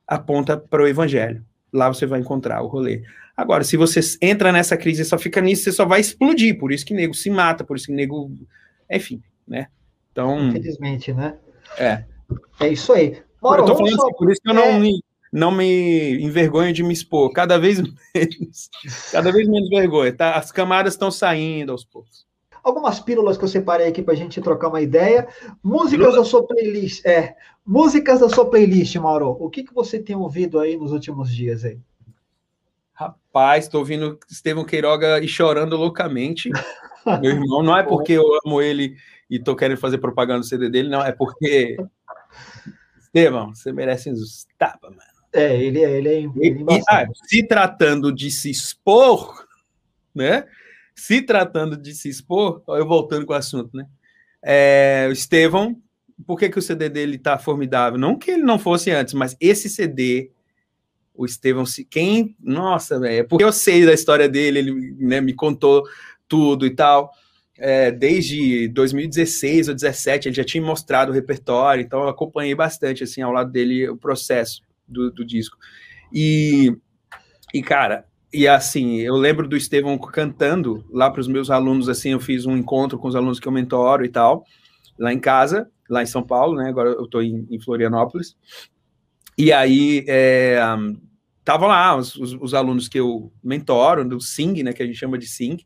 aponta para o evangelho. Lá você vai encontrar o rolê. Agora, se você entra nessa crise e só fica nisso, você só vai explodir. Por isso que nego se mata, por isso que nego. Enfim, né? Então. Infelizmente, né? É. É isso aí. Mauro, eu tô falando só... assim, por isso que eu não é... me, não me envergonho de me expor. Cada vez menos. cada vez menos vergonha. Tá? As camadas estão saindo aos poucos algumas pílulas que eu separei aqui para a gente trocar uma ideia. Músicas da sua playlist. É, músicas da sua playlist, Mauro. O que, que você tem ouvido aí nos últimos dias aí? Rapaz, estou ouvindo Estevão Queiroga e chorando loucamente. Meu irmão, não é porque eu amo ele e estou querendo fazer propaganda do CD dele, não, é porque. Estevão, você merece uns tapas, mano. É, ele é, ele é, ele é e, ah, Se tratando de se expor, né? se tratando de se expor, eu voltando com o assunto, né? É, o Estevão, por que, que o CD dele tá formidável? Não que ele não fosse antes, mas esse CD, o Estevão, quem. Nossa, velho, é porque eu sei da história dele, ele né, me contou tudo e tal. É, desde 2016 ou 2017, ele já tinha mostrado o repertório, então eu acompanhei bastante, assim, ao lado dele, o processo do, do disco. E, e, cara, e assim, eu lembro do Estevão cantando lá para os meus alunos, assim, eu fiz um encontro com os alunos que eu mentoro e tal, lá em casa, lá em São Paulo, né? Agora eu estou em, em, Florianópolis. E aí, estavam é, lá os, os, os, alunos que eu mentoro, do Sing, né? Que a gente chama de Sing.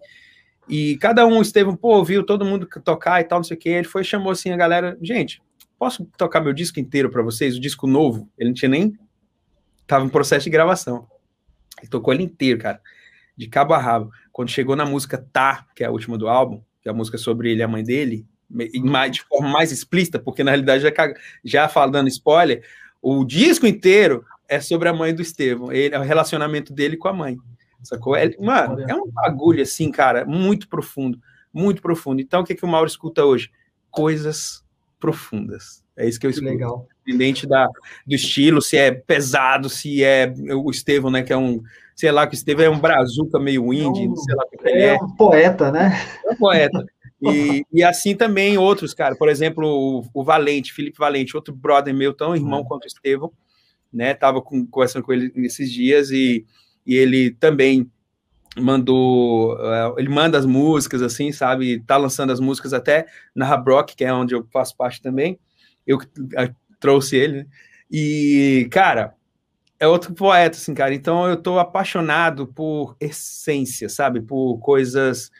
E cada um, o Estevão, pô, viu todo mundo tocar e tal, não sei o que. Ele foi chamou assim a galera, gente, posso tocar meu disco inteiro para vocês? O disco novo? Ele não tinha nem. Tava em processo de gravação. Ele tocou ele inteiro, cara, de cabo a rabo. Quando chegou na música Tá, que é a última do álbum, que é a música sobre ele e a mãe dele, de forma mais explícita, porque na realidade já, já falando spoiler, o disco inteiro é sobre a mãe do Estevão, ele, o relacionamento dele com a mãe. Sacou? É, mano, é um bagulho assim, cara, muito profundo, muito profundo. Então, o que, que o Mauro escuta hoje? Coisas profundas. É isso que eu escuto. Legal. Independente da, do estilo, se é pesado, se é o Estevão, né, que é um, sei lá, que o Estevão é um brazuca meio indie, é um, sei lá o que é. É um poeta, né? É um poeta. E, e assim também outros, cara. Por exemplo, o, o, Valente, Felipe Valente, outro brother meu, tão irmão uhum. quanto o Estevão, né? Tava com, conversando com ele nesses dias e, e ele também mandou, uh, ele manda as músicas, assim, sabe? Tá lançando as músicas até na Rabrock, que é onde eu faço parte também eu, eu trouxe ele, né? E, cara, é outro poeta, assim, cara. Então eu tô apaixonado por essência, sabe? Por coisas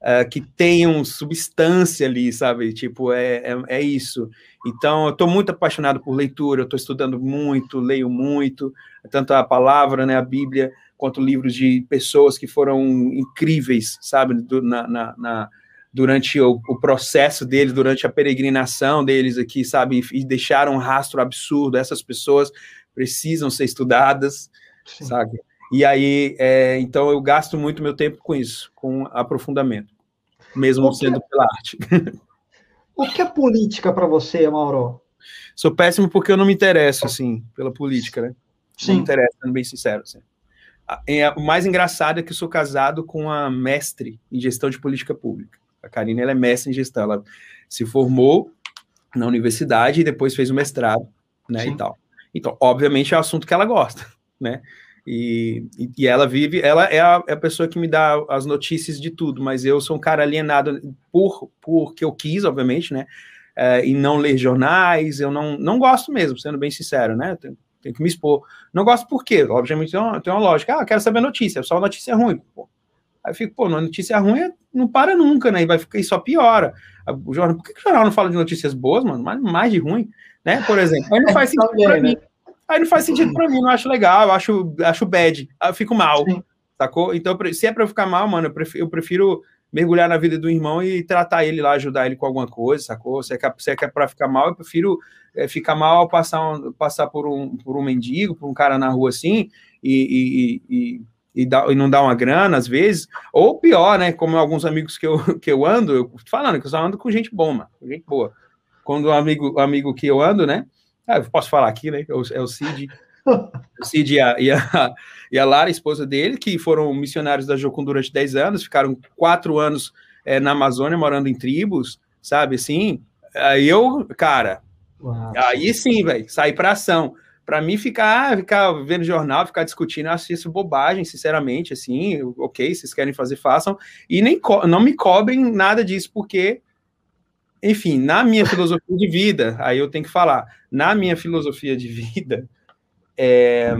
uh, que tenham substância ali, sabe? Tipo, é, é, é, isso. Então eu tô muito apaixonado por leitura, eu tô estudando muito, leio muito, tanto a palavra, né, a Bíblia, quanto livros de pessoas que foram incríveis, sabe? Do, na, na, na durante o, o, processo deles, durante a peregrinação deles aqui, sabe, e deixaram um rastro absurdo. Essas pessoas precisam ser estudadas, Sim. sabe? E aí, é, então eu gasto muito meu tempo com isso, com aprofundamento, mesmo que, sendo pela arte. O que é política para você, Mauro? Sou péssimo porque eu não me interesso, assim, pela política, né? Sim. Não me interessa, sendo bem sincero. Assim. É, o mais engraçado é que eu sou casado com uma mestre em gestão de política pública. A Karine ela é mestre em gestão, ela se formou na universidade e depois fez o mestrado, né, Sim. e tal. Então, obviamente é o assunto que ela gosta, né? E, e, ela vive, ela é a, é a, pessoa que me dá as notícias de tudo, mas eu sou um cara alienado por porque eu quis, obviamente, né? É, e não ler jornais, eu não, não gosto mesmo, sendo bem sincero, né? Tenho, tenho que me expor. Não gosto por quê? Obviamente tem uma, tem uma lógica. Ah, quero saber a notícia, só notícia ruim. Pô, Aí eu fico, pô, notícia ruim não para nunca, né? E vai ficar e só piora. O jornal, por que, que o jornal não fala de notícias boas, mano? Mais, mais de ruim, né? Por exemplo. Aí não faz sentido para mim. Aí não faz sentido para mim, não acho legal, eu acho, acho bad, eu fico mal, Sim. sacou? Então, se é para eu ficar mal, mano, eu prefiro, eu prefiro, mergulhar na vida do irmão e tratar ele lá, ajudar ele com alguma coisa, sacou? Se é, se é, é para ficar mal, eu prefiro é, ficar mal passar, um, passar por, um, por um mendigo, por um cara na rua assim, e, e, e e, dá, e não dá uma grana, às vezes, ou pior, né? Como alguns amigos que eu, que eu ando, eu falando que eu só ando com gente boa, mano, gente boa. Quando um amigo, amigo que eu ando, né? Ah, eu posso falar aqui, né? É o, é o Cid, o Cid e a, e, a, e a Lara, esposa dele, que foram missionários da Jocum durante 10 anos, ficaram quatro anos é, na Amazônia, morando em tribos, sabe assim? Aí eu, cara, Uau. aí sim, velho, sair para ação. Para mim, ficar, ficar vendo jornal, ficar discutindo, eu acho isso bobagem, sinceramente, assim, ok, vocês querem fazer, façam, e nem não me cobrem nada disso, porque, enfim, na minha filosofia de vida, aí eu tenho que falar, na minha filosofia de vida, é,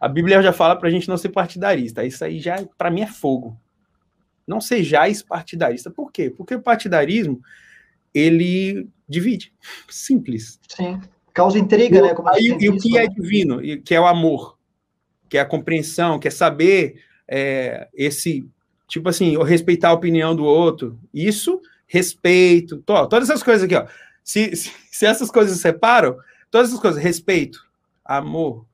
a Bíblia já fala para a gente não ser partidarista, isso aí já, para mim, é fogo. Não sejais partidarista. Por quê? Porque o partidarismo, ele divide. Simples. Sim. Causa intriga, né? Como aí, e o que é divino, que é o amor, que é a compreensão, que é saber é, esse, tipo assim, respeitar a opinião do outro. Isso, respeito, to, todas essas coisas aqui, ó. Se, se, se, essas coisas separam, todas essas coisas, respeito, amor,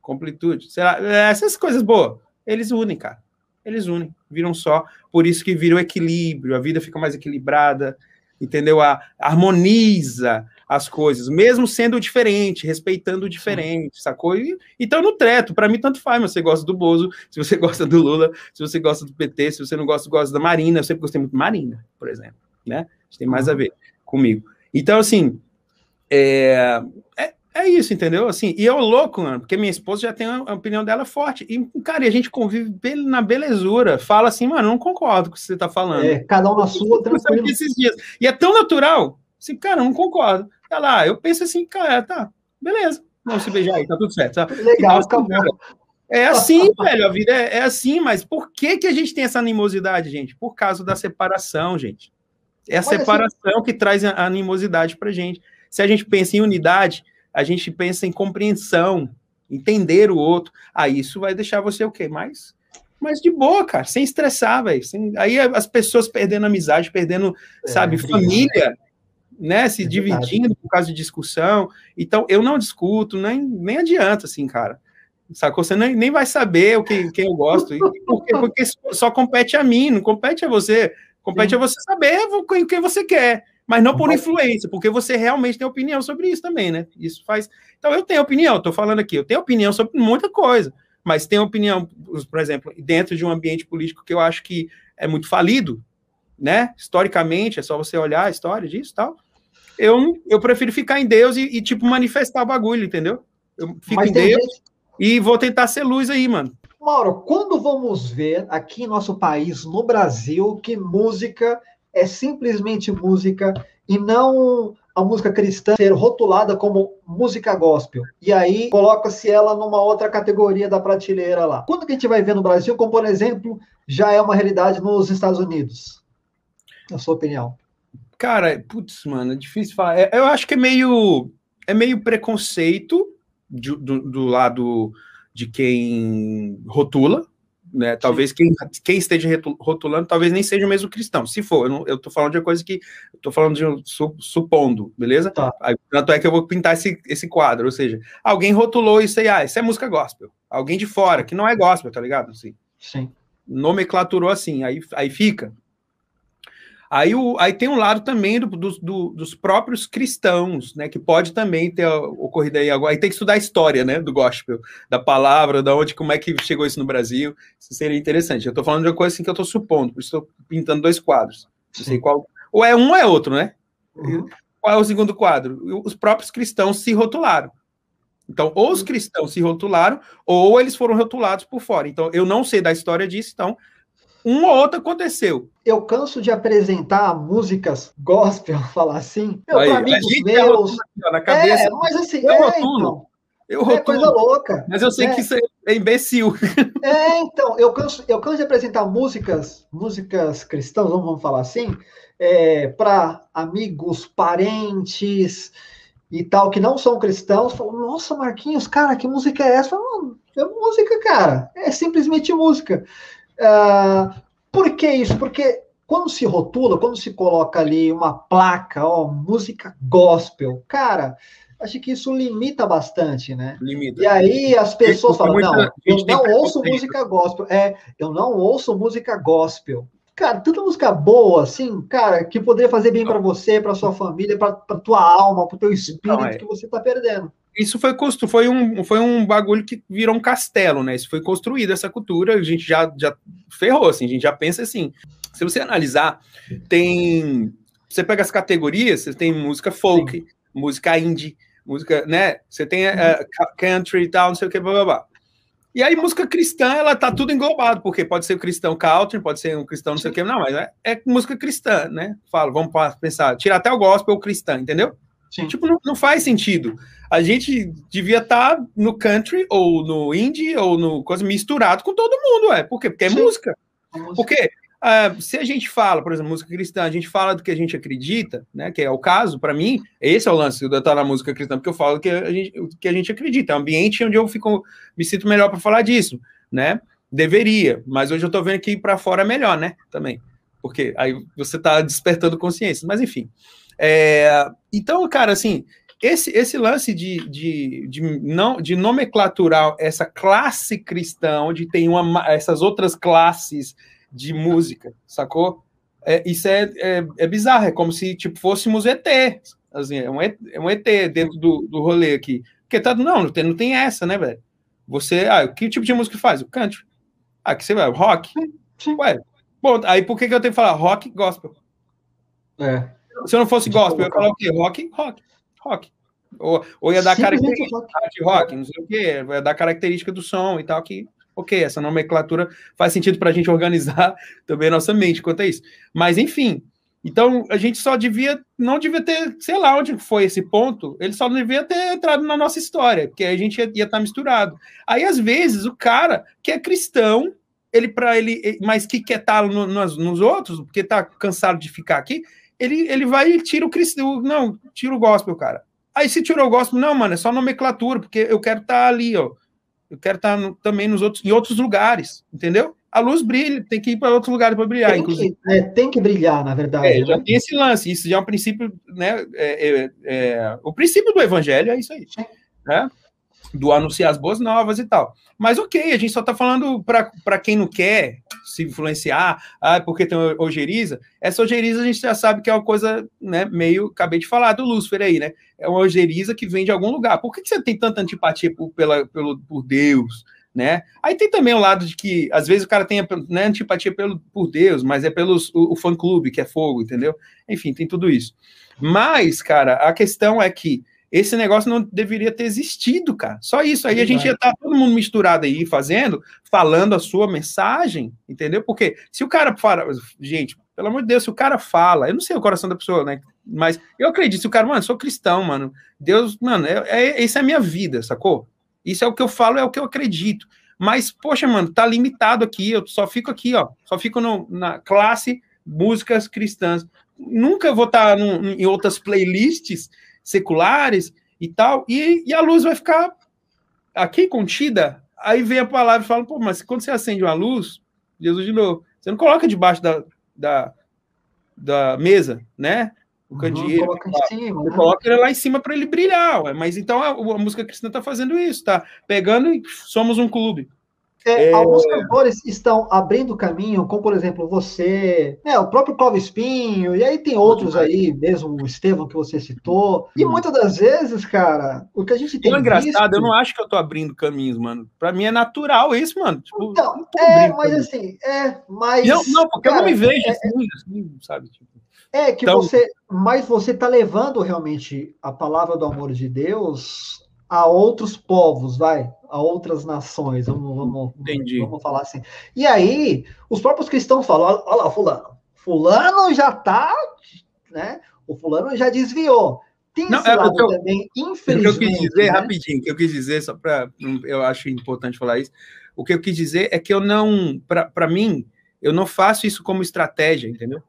completude, será, essas coisas boas, eles unem, cara. Eles unem, viram só. Por isso que vira o equilíbrio, a vida fica mais equilibrada, entendeu? A, harmoniza as coisas, mesmo sendo diferente, respeitando o diferente, sacou? E, então no treto, para mim tanto faz, mas você gosta do Bozo, se você gosta do Lula, se você gosta do PT, se você não gosta, gosta da Marina, eu sempre gostei muito da Marina, por exemplo, né? Tem mais a ver comigo. Então, assim, é, é, é isso, entendeu? Assim, e eu louco, mano, porque minha esposa já tem a opinião dela forte. E, cara, e a gente convive na belezura. Fala assim, mano, não concordo com o que você tá falando. É, cada um na sua, tranquilo. Esses dias. E é tão natural. Assim, cara, não concordo. Tá lá, eu penso assim, cara, tá, beleza. Vamos se beijar aí, tá tudo certo. Tá? Legal, então, É assim, velho, a vida é, é, assim, mas por que, que a gente tem essa animosidade, gente? Por causa da separação, gente. É a Olha separação assim. que traz a animosidade pra gente. Se a gente pensa em unidade, a gente pensa em compreensão, entender o outro, aí isso vai deixar você o quê? Mais, mais de boa, cara, sem estressar, velho. Aí as pessoas perdendo amizade, perdendo, é, sabe, é família, né, se é dividindo por causa de discussão. Então, eu não discuto, nem, nem adianta, assim, cara. Sacou? Você nem, nem vai saber o que, quem eu gosto. Porque, porque só compete a mim, não compete a você. Compete Sim. a você saber quem, quem você quer mas não por influência, porque você realmente tem opinião sobre isso também, né? Isso faz. Então, eu tenho opinião, estou falando aqui, eu tenho opinião sobre muita coisa, mas tenho opinião, por exemplo, dentro de um ambiente político que eu acho que é muito falido, né? Historicamente, é só você olhar a história disso e tal. Eu, eu prefiro ficar em Deus e, e, tipo, manifestar o bagulho, entendeu? Eu fico mas em Deus gente... e vou tentar ser luz aí, mano. Mauro, quando vamos ver aqui em nosso país, no Brasil, que música é simplesmente música e não a música cristã ser rotulada como música gospel. E aí coloca-se ela numa outra categoria da prateleira lá. Quando que a gente vai ver no Brasil, como por exemplo, já é uma realidade nos Estados Unidos? Na sua opinião? Cara, putz, mano, é difícil falar. É, eu acho que é meio é meio preconceito do, do lado de quem rotula, né? Talvez quem, quem esteja rotulando, talvez nem seja o mesmo cristão. Se for, eu, tô falando de uma coisa que eu tô falando de um, su, supondo, beleza? Tá. Aí, tanto é que eu vou pintar esse, esse quadro, ou seja, alguém rotulou isso aí, ah, isso é música gospel. Alguém de fora, que não é gospel, tá ligado? Assim, Sim. Nomenclaturou assim, aí, aí fica. Aí, o, aí tem um lado também do, do, dos próprios cristãos, né? Que pode também ter ocorrido aí agora. Aí tem que estudar a história, né? Do gospel, da palavra, da onde, como é que chegou isso no Brasil. Isso seria interessante. Eu estou falando de uma coisa assim que eu estou supondo, por isso estou pintando dois quadros. Não sei qual. Ou é um ou é outro, né? Uhum. Qual é o segundo quadro? Os próprios cristãos se rotularam. Então, ou os cristãos se rotularam, ou eles foram rotulados por fora. Então, eu não sei da história disso, então um ou outro aconteceu. Eu canso de apresentar músicas gospel, falar assim, meu, Aí, amigos meus. Na cabeça, é, mas assim, eu é, rotulo. Então, eu rotulo, é coisa louca. Mas eu sei é. que isso é imbecil. É, então, eu canso, eu canso de apresentar músicas, músicas cristãs, vamos falar assim, é, para amigos, parentes e tal, que não são cristãos, falam, nossa, Marquinhos, cara, que música é essa? Falo, é música, cara, é simplesmente música. Uh, por que isso? Porque quando se rotula, quando se coloca ali uma placa, ó, música gospel, cara, acho que isso limita bastante, né? Limita. E aí as pessoas falam, não, eu não ouço música gospel. É, eu não ouço música gospel. Cara, tanta música boa, assim, cara, que poderia fazer bem para você, para sua família, para tua alma, para o teu espírito não, é. que você está perdendo isso foi, constru foi, um, foi um bagulho que virou um castelo, né? Isso foi construído, essa cultura, a gente já, já ferrou, assim, a gente já pensa assim. Se você analisar, tem Você pega as categorias, você tem música folk, Sim. música indie, música, né? Você tem uh, country e tal, não sei o que, blá blá blá. E aí, música cristã, ela tá tudo englobado, porque pode ser cristão country, pode ser um cristão não sei o que, não, mas é, é música cristã, né? Falo, vamos pensar, tirar até o gospel cristã, entendeu? Sim. Tipo, não, não, faz sentido. A gente devia estar tá no country, ou no indie, ou no coisa misturado com todo mundo, é. Por quê? Porque é música. É música. Porque Uh, se a gente fala, por exemplo, música cristã, a gente fala do que a gente acredita, né? Que é o caso, para mim, esse é o lance de eu estar na música cristã, porque eu falo que a gente, que a gente acredita, é um ambiente onde eu fico, me sinto melhor para falar disso, né? Deveria, mas hoje eu estou vendo que ir para fora é melhor, né? Também, porque aí você está despertando consciência, mas enfim. É, então, cara, assim, esse, esse lance de, de, de, não, de nomenclaturar essa classe cristã, onde tem uma, essas outras classes de música, sacou? É, isso é, é, é, bizarro, é como se tipo, fôssemos ET, assim, é, um ET, é um ET dentro do, do rolê aqui. Porque tá, não, não tem, não tem essa, né, velho? Você, ah, que tipo de música faz? O country. Ah, que você vai, rock? Sim. Ué, bom, aí por que, que eu tenho que falar rock gospel? É. Se eu não fosse gospel, eu ia falar o quê? Rock, rock, rock. Ou, ou ia dar característica de rock, não sei o quê, ia dar característica do som e tal, que ok, essa nomenclatura faz sentido para a gente organizar também a nossa mente quanto a isso. Mas, enfim, então a gente só devia, não devia ter, sei lá onde foi esse ponto, ele só não devia ter entrado na nossa história, porque a gente ia, ia estar tá misturado. Aí, às vezes, o cara que é cristão, ele para ele, mas que quer estar tá no, nos, nos outros, porque está cansado de ficar aqui, ele, ele vai e tira o cristão, não, tira o gospel, cara. Aí se tirou o gospel, não, mano, é só nomenclatura, porque eu quero estar tá ali, ó eu quero estar no, também nos outros, em outros lugares, entendeu? A luz brilha, tem que ir para outros lugares para brilhar, tem inclusive. Que, é, tem que brilhar, na verdade. É, já né? tem esse lance, isso já é um princípio, né? É, é, é o princípio do evangelho é isso aí, né? Do anunciar as boas novas e tal. Mas ok, a gente só está falando para quem não quer se influenciar, ah, porque tem ojeriza. Essa ojeriza a gente já sabe que é uma coisa, né, meio, acabei de falar do Lúcifer aí, né? É uma ojeriza que vem de algum lugar. Por que, que você tem tanta antipatia por, pela, pelo, por Deus? Né? Aí tem também o lado de que, às vezes, o cara tem né, antipatia pelo, por Deus, mas é pelo o, o fã-clube, que é fogo, entendeu? Enfim, tem tudo isso. Mas, cara, a questão é que esse negócio não deveria ter existido, cara. Só isso. Aí a gente ia estar tá todo mundo misturado aí, fazendo, falando a sua mensagem, entendeu? Porque se o cara fala, gente, pelo amor de Deus, se o cara fala, eu não sei o coração da pessoa, né? Mas eu acredito, se o cara, mano, eu sou cristão, mano. Deus, mano, é, é, essa é a minha vida, sacou? Isso é o que eu falo, é o que eu acredito. Mas, poxa, mano, tá limitado aqui, eu só fico aqui, ó. Só fico no, na classe músicas cristãs. Nunca vou estar tá em outras playlists seculares e tal, e, e a luz vai ficar aqui contida. Aí vem a palavra e fala, pô, mas quando você acende uma luz, Jesus de novo, você não coloca debaixo da, da, da mesa, né? O uhum, candeeiro. Coloca em cima, né? coloca ele lá em cima para ele brilhar. Ué. Mas então a, a música cristã está fazendo isso, tá? Pegando e somos um clube. É, é... Alguns cantores estão abrindo caminho, como por exemplo você, né, o próprio Clóvis Espinho, e aí tem outros aí, mesmo o Estevão que você citou. E hum. muitas das vezes, cara, o que a gente tem. É engraçado, eu não acho que eu tô abrindo caminhos, mano. Pra mim é natural isso, mano. Tipo, então, é, mas caminho. assim, é, mas. Não, não porque cara, eu não me vejo é, assim, assim, sabe? Tipo. É que então... você, mas você tá levando realmente a palavra do amor de Deus a outros povos, vai, a outras nações, vamos, vamos, Entendi. vamos falar assim. E aí, os próprios cristãos falam, olha lá, fulano, fulano já tá, né, o fulano já desviou. Tem Não, esse é lado eu, também, infelizmente. O que eu quis dizer, né? rapidinho, o que eu quis dizer, só para, eu acho importante falar isso, o que eu quis dizer é que eu não, para mim, eu não faço isso como estratégia, entendeu?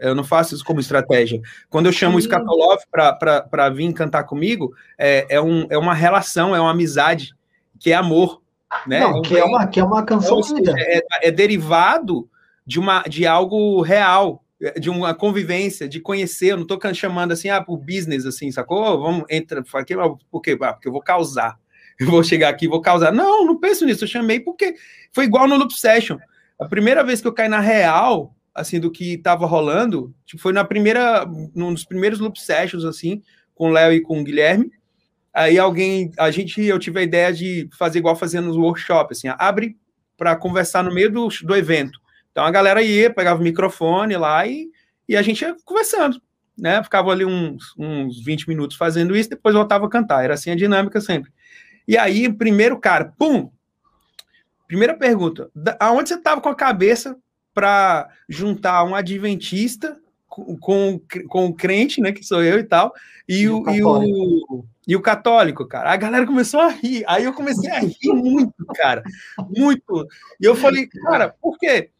Eu não faço isso como estratégia. Quando eu chamo Sim. o Skatolov para vir cantar comigo, é, é, um, é uma relação, é uma amizade, que é amor. Né? Não, que, é uma, que é uma canção. É, é, é, derivado de, uma, de algo real, de uma convivência, de conhecer. Eu não estou chamando assim, ah, por business, assim, sacou? Vamos, entra, por quê? Ah, porque eu vou causar. Eu vou chegar aqui e vou causar. Não, não penso nisso. Eu chamei porque foi igual no Loop Session. A primeira vez que eu caí na real, assim, do que estava rolando, tipo, foi na primeira, num dos primeiros loop sessions, assim, com o Léo e com o Guilherme. Aí alguém, a gente, eu tive a ideia de fazer igual fazendo nos workshops, assim, abre para conversar no meio do, do evento. Então a galera ia, pegava o microfone lá e, e a gente ia conversando. né? Ficava ali uns, uns 20 minutos fazendo isso, depois voltava a cantar. Era assim a dinâmica sempre. E aí, primeiro cara, pum! Primeira pergunta: aonde você estava com a cabeça para juntar um adventista com, com, com o crente, né? Que sou eu e tal, e, e, o, e, o, e o católico, cara. A galera começou a rir. Aí eu comecei a rir muito, cara. Muito. E eu falei, cara, por quê?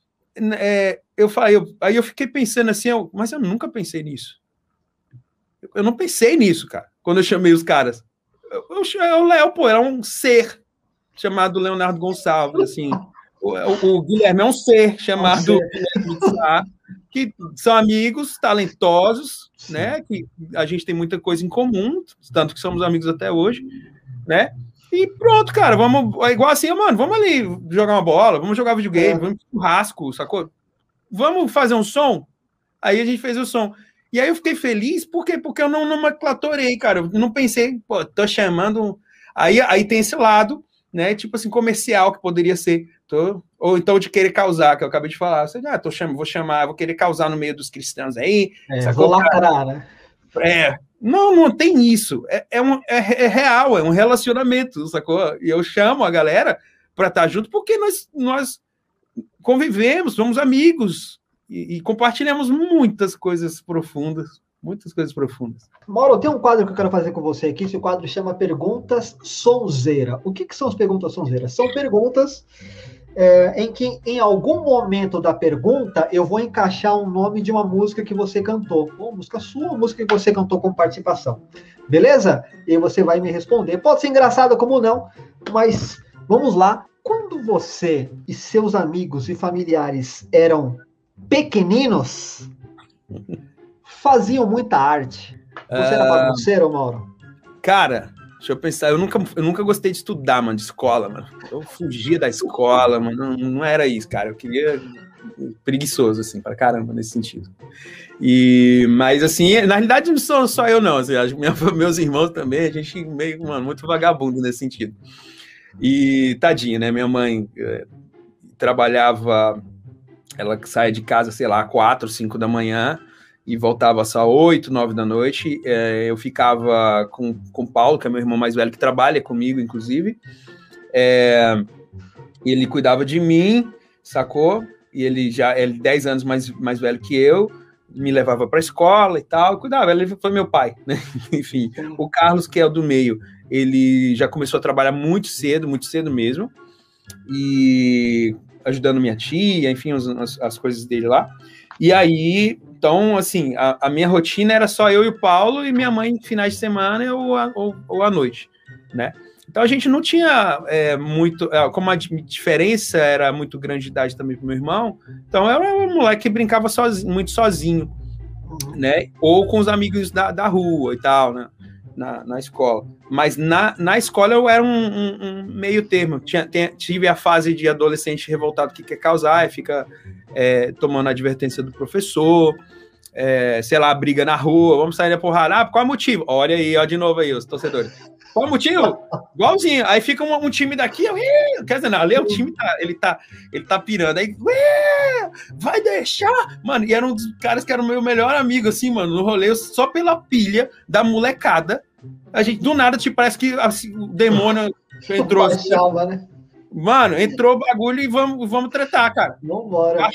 É, eu falei, eu, aí eu fiquei pensando assim, eu, mas eu nunca pensei nisso. Eu não pensei nisso, cara, quando eu chamei os caras. o Léo, pô, era um ser chamado Leonardo Gonçalves, assim. O, o, o Guilherme é um ser chamado Guilherme Sá, que são amigos talentosos, né? Que a gente tem muita coisa em comum, tanto que somos amigos até hoje, né? E pronto, cara, vamos. É igual assim, mano, vamos ali jogar uma bola, vamos jogar videogame, é. vamos churrasco, sacou? Vamos fazer um som? Aí a gente fez o som. E aí eu fiquei feliz, por quê? Porque eu não nomenclatorei, cara. Eu não pensei, pô, tô chamando. Aí, aí tem esse lado, né? Tipo assim, comercial que poderia ser. Tô... Ou então de querer causar, que eu acabei de falar. Você, ah, tô chamando, vou chamar, vou querer causar no meio dos cristãos aí. É, vou lacrar, né? É. Não, não tem isso. É, é, um, é, é real, é um relacionamento, sacou? E eu chamo a galera para estar tá junto porque nós, nós convivemos, somos amigos, e, e compartilhamos muitas coisas profundas, muitas coisas profundas. Mauro, tem um quadro que eu quero fazer com você aqui, esse quadro chama Perguntas Sonzeira. O que, que são as perguntas sonzeira? São perguntas é, em que, em algum momento da pergunta, eu vou encaixar um nome de uma música que você cantou. Ou música sua, ou música que você cantou com participação. Beleza? E você vai me responder. Pode ser engraçado como não, mas vamos lá. Quando você e seus amigos e familiares eram pequeninos faziam muita arte. Você era ah, bagunceiro, Mauro? Cara, deixa eu pensar. Eu nunca, eu nunca gostei de estudar, mano, de escola, mano. Eu fugia da escola, mano. Não, não era isso, cara. Eu queria preguiçoso, assim, para caramba, nesse sentido. E, mas, assim, na realidade, não sou só eu, não. Assim, minha, meus irmãos também, a gente meio, mano, muito vagabundo nesse sentido. E, tadinha, né? Minha mãe é, trabalhava ela sai de casa, sei lá, quatro, cinco da manhã e voltava só oito, nove da noite. É, eu ficava com, com o Paulo, que é meu irmão mais velho, que trabalha comigo, inclusive. É, ele cuidava de mim, sacou? E ele já é 10 anos mais, mais velho que eu, me levava para a escola e tal, cuidava, ele foi meu pai, né? Enfim, o Carlos, que é o do meio, ele já começou a trabalhar muito cedo, muito cedo mesmo, e ajudando minha tia, enfim, as, as coisas dele lá. E aí, então, assim, a, a, minha rotina era só eu e o Paulo e minha mãe finais de semana ou, ou, ou à noite, né? Então a gente não tinha é, muito, é, como a diferença era muito grande de idade também pro meu irmão, então eu era um moleque que brincava sozinho, muito sozinho, né? Ou com os amigos da, da rua e tal, né? Na, na escola. Mas na, na escola eu era um, um, um meio termo. Tinha, tem, tive a fase de adolescente revoltado que quer causar e fica é, tomando advertência do professor. É, sei lá, briga na rua, vamos sair da porrada. Ah, qual é o motivo? Olha aí, ó, de novo aí, os torcedores. Qual é o motivo? Igualzinho. Aí fica um, um time daqui, quer dizer, não, ali o time tá, ele tá, ele tá pirando. Aí, vai deixar? Mano, e era um dos caras que era o meu melhor amigo, assim, mano, no rolê, só pela pilha da molecada a gente, do nada, tipo, parece que assim, o demônio entrou. Assim, né? Mano, entrou o bagulho e vamos, vamos tretar, cara. Vambora.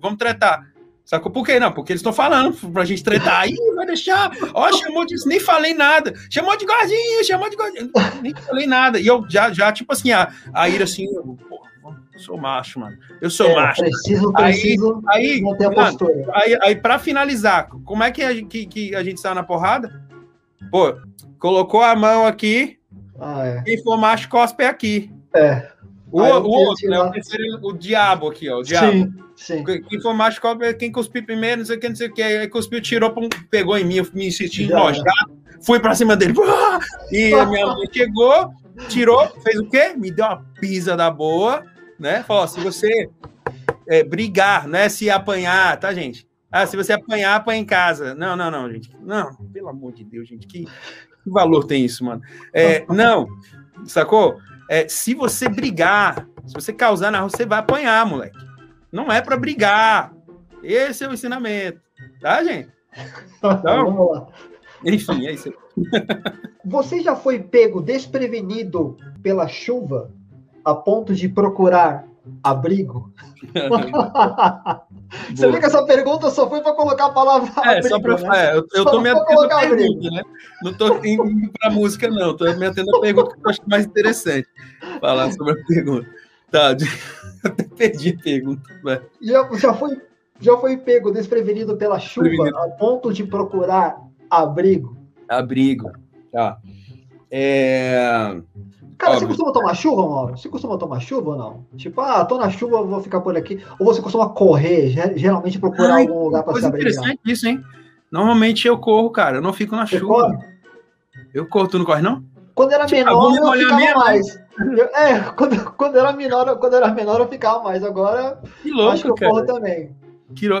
Vamos tretar. Sacou? Por quê? Não, porque eles estão falando pra gente tretar. Aí vai deixar. Ó, chamou de. Nem falei nada. Chamou de gordinho, chamou de gordinho. Nem falei nada. E eu já, já tipo assim, a, a ira assim, porra, eu sou macho, mano. Eu sou é, macho. Preciso, preciso aí, aí, mano, aí, aí, pra finalizar, como é que a, que, que a gente saiu na porrada? Pô, colocou a mão aqui. Ah, é. Quem for macho, cospe aqui. É. O, o outro, né? O, terceiro, o diabo aqui, ó. O diabo. Sim, sim. Quem for macho, cospe, quem cuspiu primeiro, não sei o que, não sei o que. Aí cuspiu, tirou, pegou em mim, eu me senti enojado. Fui pra cima dele. E a minha mãe chegou, tirou, fez o quê? Me deu uma pisa da boa, né? Falou: se você é, brigar, não é se apanhar, tá, gente? Ah, se você apanhar, apanha em casa. Não, não, não, gente. Não, pelo amor de Deus, gente. Que, que valor tem isso, mano? É, não, sacou? É, se você brigar, se você causar na rua, você vai apanhar, moleque. Não é para brigar. Esse é o ensinamento, tá, gente? Então, Vamos lá. Enfim, é isso aí. Você já foi pego desprevenido pela chuva a ponto de procurar abrigo? Você vê que essa pergunta só foi para colocar a palavra é, abrigo, só pra, né? é, eu, eu tô me atendo a pergunta, né? Não tô indo para música, não. Tô me atendo a pergunta que eu acho mais interessante. Falar sobre a pergunta. Tá, até perdi a pergunta. Já, já, foi, já foi pego desprevenido pela chuva a ponto de procurar abrigo? Abrigo, tá. É... Cara, Óbvio. você costuma tomar chuva, Mauro? Você costuma tomar chuva ou não? Tipo, ah, tô na chuva, vou ficar por aqui. Ou você costuma correr, geralmente procurar Ai, algum lugar para se abrigar? interessante isso, hein? Normalmente eu corro, cara, eu não fico na você chuva. Corre? Eu corro, tu não corre, não? Quando era tipo, menor, eu ficava minha mais. Eu, é, quando, quando, era menor, quando era menor, eu ficava mais. Agora, que louco, acho que eu cara. corro também.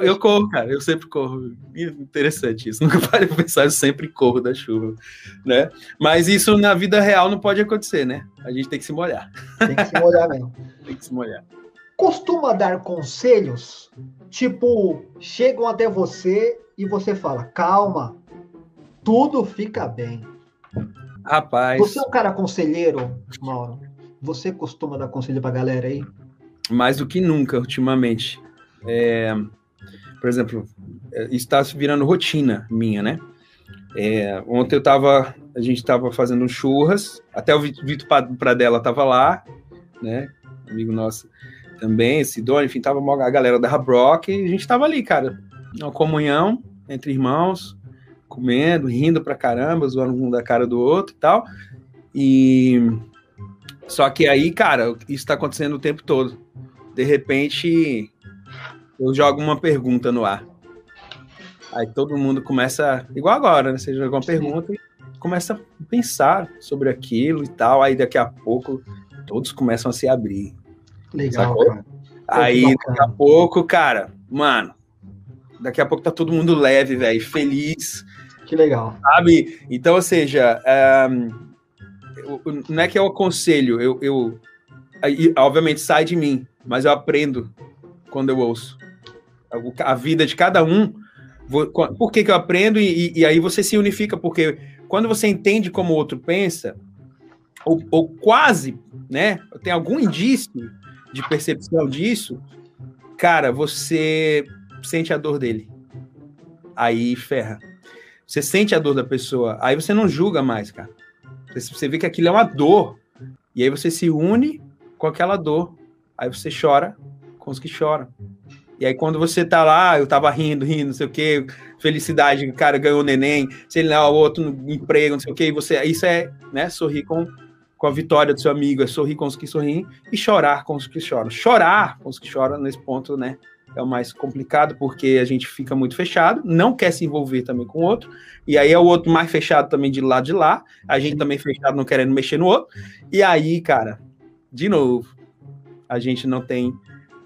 Eu corro, cara, eu sempre corro. Interessante isso. Nunca parei pra pensar, eu sempre corro da chuva, né? Mas isso na vida real não pode acontecer, né? A gente tem que se molhar. Tem que se molhar mesmo. tem que se molhar. Costuma dar conselhos, tipo, chegam até você e você fala, calma, tudo fica bem. Rapaz. Você é um cara conselheiro, Mauro? Você costuma dar conselho pra galera aí? Mais do que nunca, ultimamente. É, por exemplo, é, isso está virando rotina minha, né? É, ontem eu tava, a gente tava fazendo um churras, até o Vitor Pradella tava lá, né? Amigo nosso também, Sidônia, enfim, tava a galera da Rabrock, e a gente tava ali, cara, uma comunhão entre irmãos, comendo, rindo pra caramba, zoando um da cara do outro e tal. E só que aí, cara, isso tá acontecendo o tempo todo. De repente, eu jogo uma pergunta no ar. Aí todo mundo começa, igual agora, né? Você joga uma pergunta e começa a pensar sobre aquilo e tal. Aí daqui a pouco todos começam a se abrir. Legal. Aí daqui a pouco, cara, mano, daqui a pouco tá todo mundo leve, velho, feliz. Que legal. Sabe? Então, ou seja, um, não é que eu aconselho, eu, eu obviamente sai de mim, mas eu aprendo quando eu ouço a vida de cada um. Por que, que eu aprendo? E, e, aí você se unifica, porque quando você entende como o outro pensa, ou, ou quase, né? Tem algum indício de percepção disso, cara, você sente a dor dele. Aí ferra. Você sente a dor da pessoa, aí você não julga mais, cara. Você vê que aquilo é uma dor, e aí você se une com aquela dor. Aí você chora com os que choram. E aí, quando você tá lá, eu tava rindo, rindo, não sei o quê, felicidade, o cara ganhou neném, sei lá, o outro emprego, não sei o quê, você, isso é, né, sorrir com, com a vitória do seu amigo, é sorrir com os que sorriem e chorar com os que choram. Chorar com os que choram, nesse ponto, né, é o mais complicado, porque a gente fica muito fechado, não quer se envolver também com o outro, e aí é o outro mais fechado também de lado de lá, a gente também fechado não querendo mexer no outro, e aí, cara, de novo, a gente não tem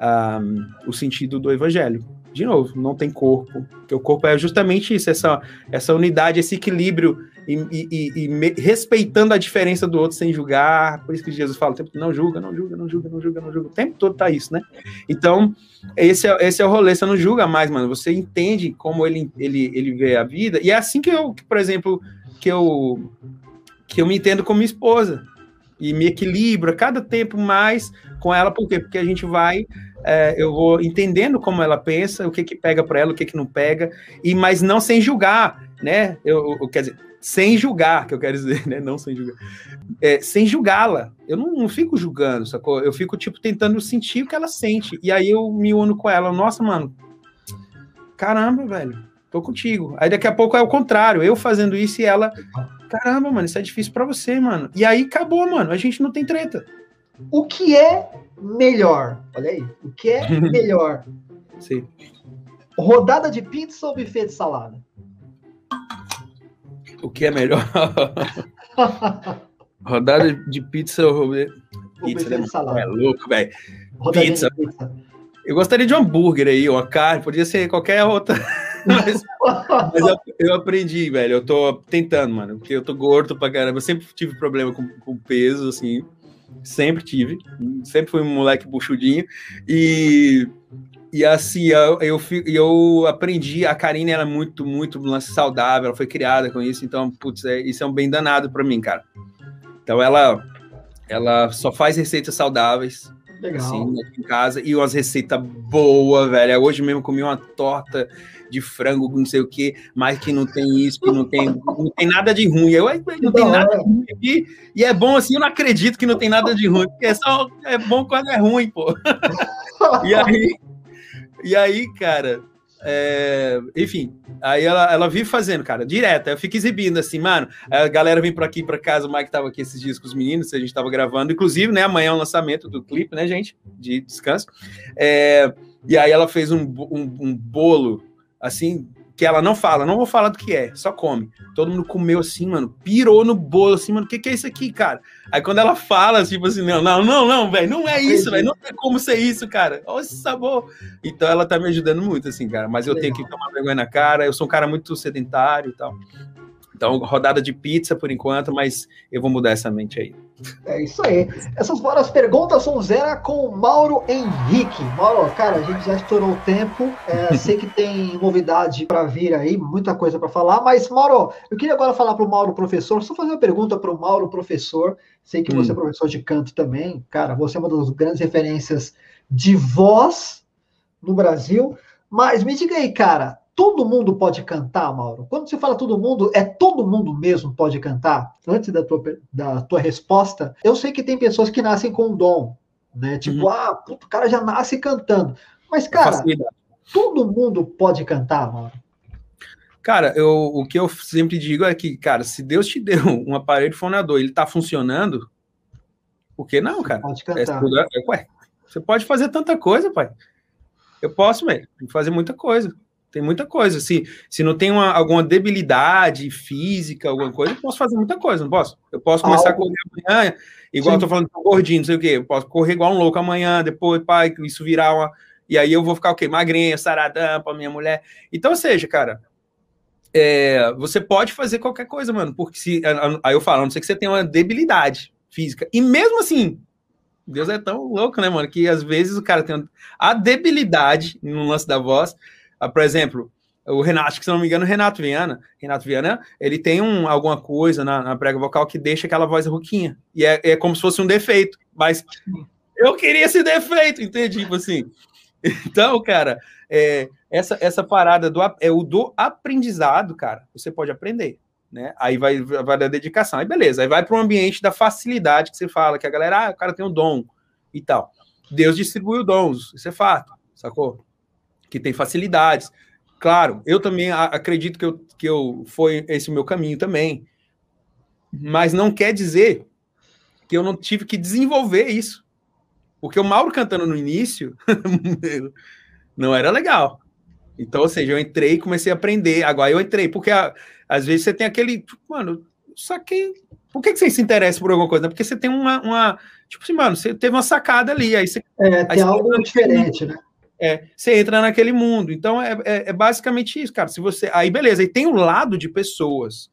um, o sentido do evangelho. De novo, não tem corpo, porque o corpo é justamente isso, essa, essa unidade, esse equilíbrio e, e, e me, respeitando a diferença do outro sem julgar. Por isso que Jesus fala o tempo não julga, não julga, não julga, não julga, não julga. O tempo todo tá isso, né? Então, esse é, esse é o rolê, você não julga mais, mano. Você entende como ele, ele, ele vê a vida. E é assim que eu, por exemplo, que eu, que eu me entendo com minha esposa. E me equilibro a cada tempo mais com ela, por quê? Porque a gente vai é, eu vou entendendo como ela pensa, o que que pega para ela, o que que não pega, e mas não sem julgar, né? Eu, eu quer dizer, sem julgar, que eu quero dizer, né? Não sem julgar, é, sem julgá-la. Eu não, não, fico julgando, sacou? Eu fico tipo tentando sentir o que ela sente, e aí eu me uno com ela. Nossa, mano, caramba, velho, tô contigo. Aí daqui a pouco é o contrário, eu fazendo isso e ela, caramba, mano, isso é difícil para você, mano. E aí acabou, mano. A gente não tem treta. O que é melhor? Olha aí, o que é melhor? Sim. Rodada de pizza ou buffet de salada? O que é melhor? Rodada de pizza ou pizza, né? de salada. É louco, velho. Pizza. pizza. Eu gostaria de um hambúrguer aí, uma carne, podia ser qualquer outra. mas, mas eu, eu, aprendi, velho. Eu tô tentando, mano, porque eu tô gordo pra caramba. Eu sempre tive problema com, com peso, assim. Sempre tive. Sempre fui um moleque buchudinho. E e assim, eu, eu, eu aprendi, a Karine era muito, muito saudável, ela foi criada com isso, então, putz, é, isso é um bem danado para mim, cara. Então ela, ela só faz receitas saudáveis, Legal. assim, em casa, e umas receitas boas, velho. Hoje mesmo comi uma torta de frango, não sei o que, mas que não tem isso, que não tem, não tem nada de ruim. Eu não tem nada de ruim aqui. E é bom assim, eu não acredito que não tem nada de ruim, porque é só é bom quando é ruim, pô. e aí, e aí, cara, é, enfim, aí ela, ela vive fazendo, cara, direto. Eu fico exibindo assim, mano. A galera vem por aqui para casa, o Mike tava aqui esses dias com os meninos, a gente tava gravando, inclusive, né? Amanhã é o lançamento do clipe, né, gente? De descanso. É, e aí ela fez um, um, um bolo assim, que ela não fala, não vou falar do que é, só come. Todo mundo comeu assim, mano, pirou no bolo, assim, mano, o que, que é isso aqui, cara? Aí quando ela fala, tipo assim, não, não, não, não, velho, não é isso, velho, não tem como ser isso, cara. Olha esse sabor. Então ela tá me ajudando muito, assim, cara, mas eu tenho que tomar vergonha na cara, eu sou um cara muito sedentário e tal. Então, rodada de pizza por enquanto, mas eu vou mudar essa mente aí. É isso aí. Essas foram as perguntas Sonzera com Mauro Henrique. Mauro, cara, a gente já estourou o tempo. É, sei que tem novidade para vir aí, muita coisa para falar, mas, Mauro, eu queria agora falar para o Mauro professor, só fazer uma pergunta para o Mauro professor. Sei que você é hum. professor de canto também. Cara, você é uma das grandes referências de voz no Brasil. Mas me diga aí, cara, todo mundo pode cantar, Mauro? Quando você fala todo mundo, é todo mundo mesmo pode cantar? Antes da tua, da tua resposta, eu sei que tem pessoas que nascem com dom, né? Tipo, uhum. ah, puto, o cara já nasce cantando. Mas, cara, todo mundo pode cantar, Mauro? Cara, eu, o que eu sempre digo é que, cara, se Deus te deu um aparelho fonador e ele tá funcionando, por que não, cara? Pode cantar. É, é, ué, você pode fazer tanta coisa, pai. Eu posso, velho, fazer muita coisa. Tem muita coisa. Se, se não tem uma, alguma debilidade física, alguma coisa, eu posso fazer muita coisa, não posso? Eu posso começar a correr amanhã, igual Sim. eu tô falando, tô gordinho, não sei o quê. Eu posso correr igual um louco amanhã, depois, pai, isso virar uma. E aí eu vou ficar o quê? Magrinha, saradão pra minha mulher. Então, ou seja, cara, é, você pode fazer qualquer coisa, mano, porque se. Aí eu falo, a não ser que você tenha uma debilidade física. E mesmo assim, Deus é tão louco, né, mano, que às vezes o cara tem a debilidade no lance da voz por exemplo, o Renato, que se não me engano, Renato Viana, Renato Viana, ele tem um, alguma coisa na, na prega vocal que deixa aquela voz rouquinha. E é, é como se fosse um defeito. Mas eu queria esse defeito, entende? Tipo assim. Então, cara, é, essa, essa parada do, é o do aprendizado, cara. Você pode aprender. Né? Aí vai, vai da dedicação. Aí beleza, aí vai para um ambiente da facilidade que você fala, que a galera, ah, o cara tem um dom e tal. Deus distribuiu dons, isso é fato, sacou? Que tem facilidades. Claro, eu também acredito que eu, que eu foi esse o meu caminho também. Mas não quer dizer que eu não tive que desenvolver isso. Porque o Mauro cantando no início não era legal. Então, ou seja, eu entrei e comecei a aprender. Agora eu entrei, porque a, às vezes você tem aquele. Tipo, mano, só que. Por que, que você se interessa por alguma coisa? Porque você tem uma, uma. Tipo assim, mano, você teve uma sacada ali. Aí você. É, aí tem você algo diferente, né? É, você entra naquele mundo. Então é, é, é, basicamente isso, cara. Se você. Aí, beleza, aí tem o lado de pessoas.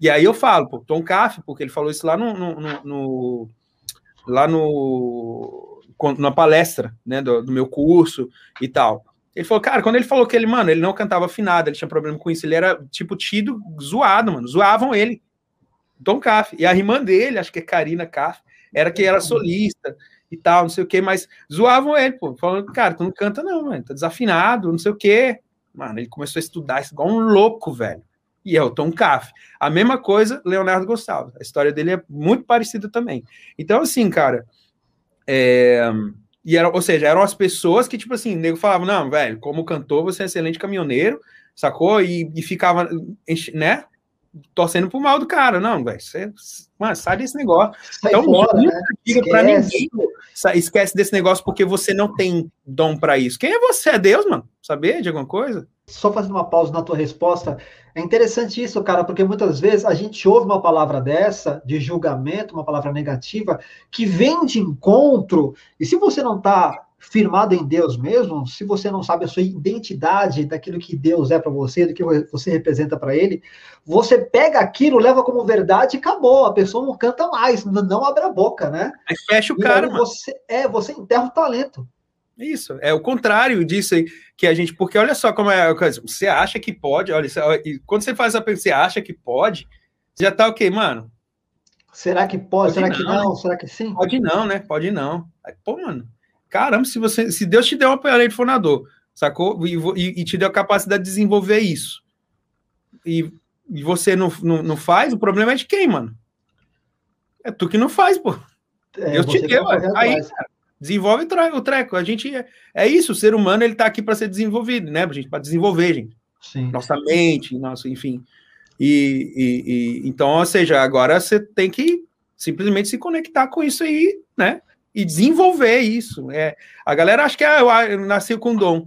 E aí eu falo, pô, Tom Caff, porque ele falou isso lá no, no, no, no lá no na palestra, né, do, do, meu curso e tal. Ele falou, cara, quando ele falou que ele, mano, ele não cantava afinado, ele tinha problema com isso, ele era, tipo, tido, zoado, mano, zoavam ele. Tom Caff. E a irmã dele, acho que é Karina Caff, era que era solista e tal, não sei o que, mas zoavam ele, pô, falando, cara, tu não canta não, mano, tá desafinado, não sei o que. Mano, ele começou a estudar isso igual um louco, velho. E é o Tom Caff. A mesma coisa, Leonardo Gustavo. A história dele é muito parecida também. Então, assim, cara, é... E era, ou seja, eram as pessoas que, tipo assim, o nego falava, não, velho, como cantor, você é excelente caminhoneiro, sacou? E, e ficava, né? Torcendo pro mal do cara. Não, velho, você, mano, sai desse negócio. Sai então, fora, nunca né? diga pra ninguém, esquece desse negócio porque você não tem dom para isso. Quem é você? É Deus, mano? Saber de alguma coisa? Só fazendo uma pausa na tua resposta, é interessante isso, cara, porque muitas vezes a gente ouve uma palavra dessa, de julgamento, uma palavra negativa, que vem de encontro, e se você não tá firmado em Deus mesmo, se você não sabe a sua identidade daquilo que Deus é para você, do que você representa para Ele, você pega aquilo, leva como verdade e acabou. A pessoa não canta mais, não abre a boca, né? Aí fecha o cara. Você, é, você enterra o talento. Isso, é o contrário disso aí que a gente, porque olha só como é a coisa, você acha que pode, olha, quando você faz a pergunta, você acha que pode, já tá o quê, mano? Será que pode? pode será não, que não? Né? Será que sim? Pode não, né? Pode não. Aí, pô, mano, caramba, se você, se Deus te deu um aparelho fonador, sacou? E, e, e, te deu a capacidade de desenvolver isso, e, e você não, não, não, faz, o problema é de quem, mano? É tu que não faz, pô. É, Deus te deu, aí, cara, desenvolve o treco. A gente é, é isso, o ser humano ele tá aqui para ser desenvolvido, né? Gente para desenvolver, gente. Sim. Nossa mente, nosso, enfim. E, e, e, então, ou seja, agora você tem que simplesmente se conectar com isso aí, né? E desenvolver isso. É, a galera acha que ah, eu, eu nasci com dom.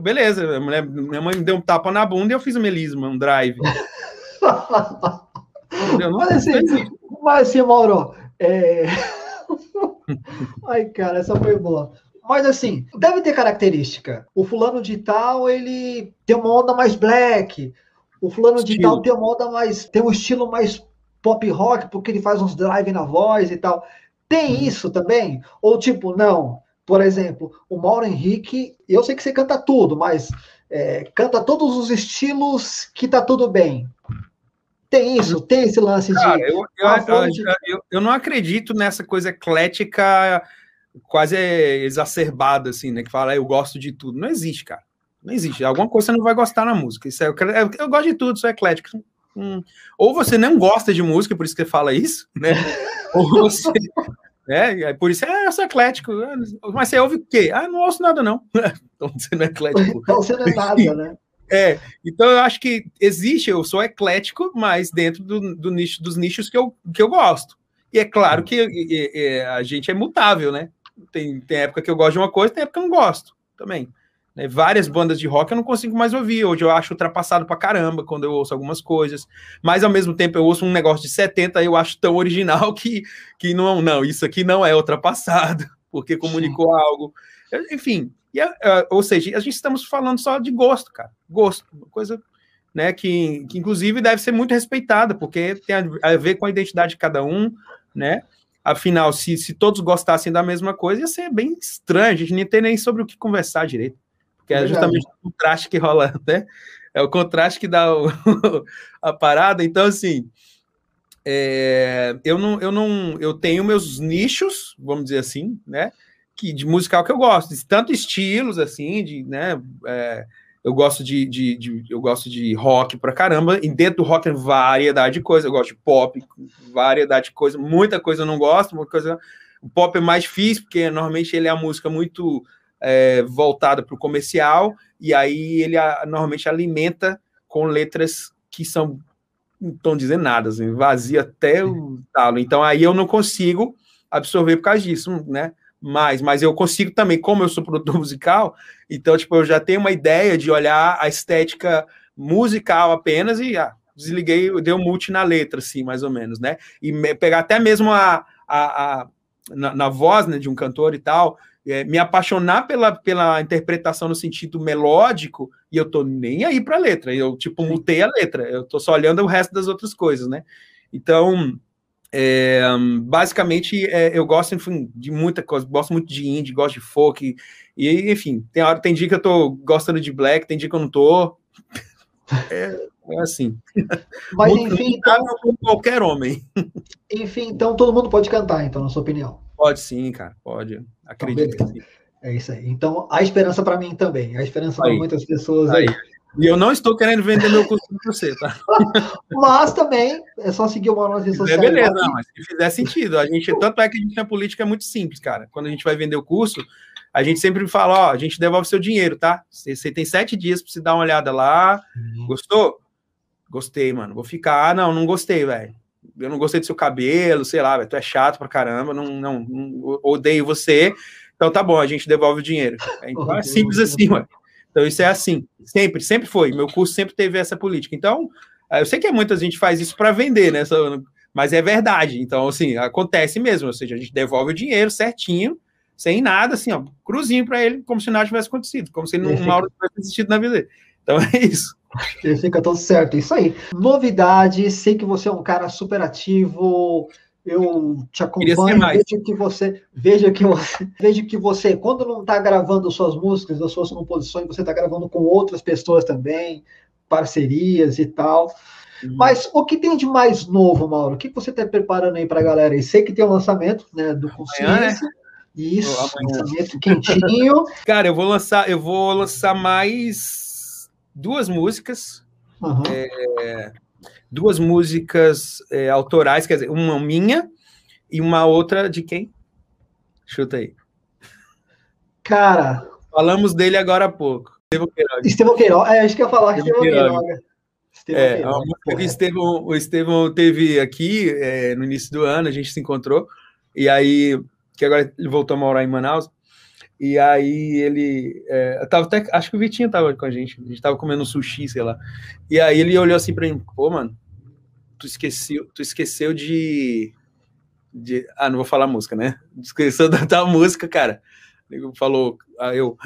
Beleza, minha, minha mãe me deu um tapa na bunda e eu fiz um melisma, um drive. mas, assim, mas assim, Mauro, é... Ai, cara, essa foi boa. Mas assim, deve ter característica. O fulano de tal, ele tem uma onda mais black. O fulano estilo. de tal tem uma onda mais. tem um estilo mais pop rock, porque ele faz uns drive na voz e tal. Tem isso também? Ou tipo, não? Por exemplo, o Mauro Henrique, eu sei que você canta tudo, mas é, canta todos os estilos que tá tudo bem. Tem isso, tem esse lance Cara, de. Eu, eu, eu, eu, não acredito nessa coisa eclética quase exacerbada, assim, né? Que fala, eu gosto de tudo. Não existe, cara. Não existe. Alguma coisa você não vai gostar na música. Isso é, eu, eu gosto de tudo, sou eclético. Hum. Ou você não gosta de música, por isso que você fala isso, né? Ou você. É, é, por isso é, eu sou eclético. Mas você ouve o quê? Ah, não ouço nada, não. então você não é eclético. Então você não é nada, né? É, então eu acho que existe, eu sou eclético, mas dentro do, do nicho, dos nichos que eu, que eu gosto. E é claro que e, e, a gente é mutável, né? Tem, tem época que eu gosto de uma coisa, tem época que eu não gosto também. Né? Várias bandas de rock eu não consigo mais ouvir. Hoje eu acho ultrapassado pra caramba quando eu ouço algumas coisas. Mas ao mesmo tempo eu ouço um negócio de 70 e eu acho tão original que, que não, não, isso aqui não é ultrapassado, porque comunicou Sim. algo. Enfim, e, ou seja, a gente estamos falando só de gosto, cara. Gosto, uma coisa né, que, que inclusive deve ser muito respeitada, porque tem a, a ver com a identidade de cada um, né? Afinal, se, se todos gostassem da mesma coisa, ia ser bem estranho, a gente nem ter nem sobre o que conversar direito. Porque é justamente o contraste que rola, né? É o contraste que dá o, a parada. Então, assim, é, eu não, eu não, eu tenho meus nichos, vamos dizer assim, né? que, de musical que eu gosto, de tanto estilos assim, de, né, é, eu gosto de, de, de, eu gosto de rock pra caramba, e dentro do rock variedade de coisa, eu gosto de pop, variedade de coisa, muita coisa eu não gosto, muita coisa, o pop é mais difícil, porque normalmente ele é a música muito é, voltada para o comercial, e aí ele a, normalmente alimenta com letras que são não estão dizendo nada, assim, vazia até o talo. Então aí eu não consigo absorver por causa disso, né? mais, mas eu consigo também, como eu sou produtor musical, então, tipo, eu já tenho uma ideia de olhar a estética musical apenas e ah, desliguei, dei um multi na letra, assim, mais ou menos, né? E me, pegar até mesmo a, a, a na, na, voz né, de um cantor e tal, é, me apaixonar pela, pela interpretação no sentido melódico, e eu tô nem aí pra letra, eu, tipo, mutei a letra, eu tô só olhando o resto das outras coisas, né? Então, é, basicamente, é, eu gosto enfim, de muita coisa, gosto muito de indie, gosto de folk, e enfim, tem hora, tem dia que eu tô gostando de black, tem dia que eu não tô. É, é assim. Mas enfim, então, qualquer homem. Enfim, então todo mundo pode cantar, então, na sua opinião. Pode sim, cara, pode. Acredito então, É isso aí. Então, a esperança para mim também, a esperança para muitas pessoas aí. aí. E eu não estou querendo vender meu curso para você, tá? Mas também é só seguir uma nas redes sociais. É beleza, não, mas se fizer sentido. A gente, tanto é que a gente na política é muito simples, cara. Quando a gente vai vender o curso, a gente sempre fala, ó, a gente devolve seu dinheiro, tá? Você, tem sete dias para você dar uma olhada lá. Uhum. Gostou? Gostei, mano. Vou ficar. Ah, não, não gostei, velho. Eu não gostei do seu cabelo, sei lá, velho. Tu é chato pra caramba, não, não, não, odeio você. Então tá bom, a gente devolve o dinheiro. Então é simples assim, mano. Então, isso é assim, sempre, sempre foi. Meu curso sempre teve essa política. Então, eu sei que muita gente faz isso para vender, né? Mas é verdade. Então, assim, acontece mesmo. Ou seja, a gente devolve o dinheiro certinho, sem nada, assim, ó, cruzinho para ele, como se nada tivesse acontecido, como se ele não tivesse existido na vida dele. Então é isso. Fica tudo certo, isso aí. Novidade, sei que você é um cara super ativo, eu te acompanho, vejo que você, vejo que você, vejo que você, quando não está gravando suas músicas, as suas composições, você está gravando com outras pessoas também, parcerias e tal. Uhum. Mas o que tem de mais novo, Mauro? O que você está preparando aí para a galera? Eu sei que tem o um lançamento né, do Consciência. Amanhã, né? Isso, lançamento quentinho. Cara, eu vou lançar, eu vou lançar mais duas músicas. Uhum. É, duas músicas é, autorais, quer dizer, uma minha e uma outra de quem? Chuta aí. Cara. Falamos dele agora há pouco. Estevão Queiroga. Estevão Queiroga. É, acho que ia falar Estevão Queiroga. Queiroga. Estevão é, Queiroga, o Estevão, o Estevão teve aqui é, no início do ano, a gente se encontrou, e aí, que agora ele voltou a morar em Manaus, e aí ele. É, tava até, acho que o Vitinho tava com a gente. A gente tava comendo sushi, sei lá. E aí ele olhou assim pra mim, pô, mano, tu esqueceu, tu esqueceu de. de ah, não vou falar música, né? Esqueceu da tal música, cara. Ele falou, aí eu,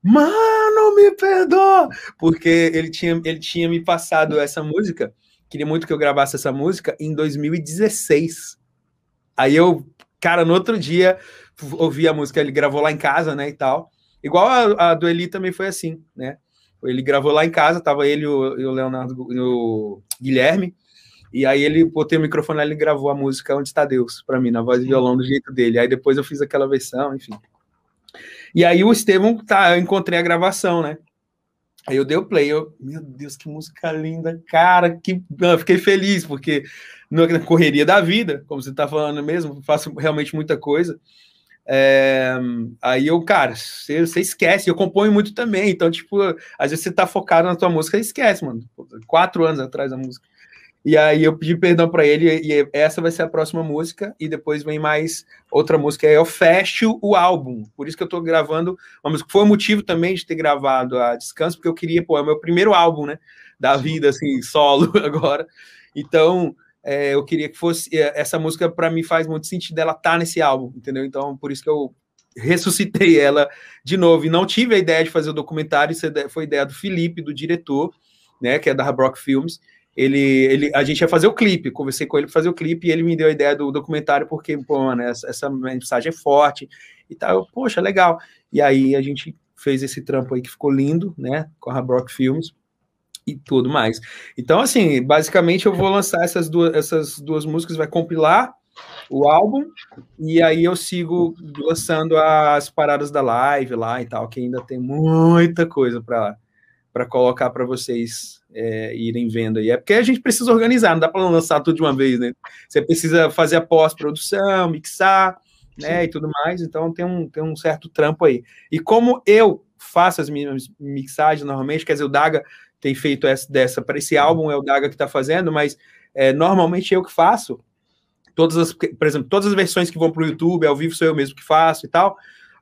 mano, me perdoa! Porque ele tinha, ele tinha me passado essa música, queria muito que eu gravasse essa música em 2016. Aí eu, cara, no outro dia ouvi a música, ele gravou lá em casa, né, e tal. Igual a, a do Eli também foi assim, né? Ele gravou lá em casa, tava ele e o, e o Leonardo e o Guilherme, e aí ele botei o microfone ele gravou a música Onde Está Deus, para mim, na voz de violão do jeito dele. Aí depois eu fiz aquela versão, enfim. E aí o Estevão, tá, eu encontrei a gravação, né? Aí eu dei o play, eu, meu Deus, que música linda, cara, que eu fiquei feliz, porque na correria da vida, como você tá falando mesmo, faço realmente muita coisa. É, aí eu, cara, você, você, esquece, eu componho muito também, então, tipo, às vezes você tá focado na tua música e esquece, mano. Quatro anos atrás a música. E aí eu pedi perdão para ele, e essa vai ser a próxima música, e depois vem mais outra música, aí eu fecho o álbum. Por isso que eu tô gravando uma música. Foi o motivo também de ter gravado a Descanso, porque eu queria, pô, é o meu primeiro álbum, né? Da vida, assim, solo agora. Então, é, eu queria que fosse é, essa música para mim faz muito sentido ela tá nesse álbum, entendeu? Então por isso que eu ressuscitei ela de novo e não tive a ideia de fazer o documentário, isso é foi ideia do Felipe, do diretor, né, que é da Brock Films. Ele, ele, a gente ia fazer o clipe, conversei com ele para fazer o clipe e ele me deu a ideia do documentário porque, pô, mano, essa, essa mensagem é forte e tal. Poxa, legal. E aí a gente fez esse trampo aí que ficou lindo, né, com a Brock Films e tudo mais. Então, assim, basicamente eu vou lançar essas duas, essas duas músicas, vai compilar o álbum, e aí eu sigo lançando as paradas da live lá e tal, que ainda tem muita coisa para colocar para vocês é, irem vendo aí. É porque a gente precisa organizar, não dá para lançar tudo de uma vez, né? Você precisa fazer a pós-produção, mixar, né, Sim. e tudo mais, então tem um, tem um certo trampo aí. E como eu faço as minhas mixagens normalmente, quer dizer, o Daga tem feito essa dessa para esse álbum, é o Daga que está fazendo, mas é, normalmente eu que faço. Todas as, por exemplo, todas as versões que vão para o YouTube, ao vivo sou eu mesmo que faço e tal.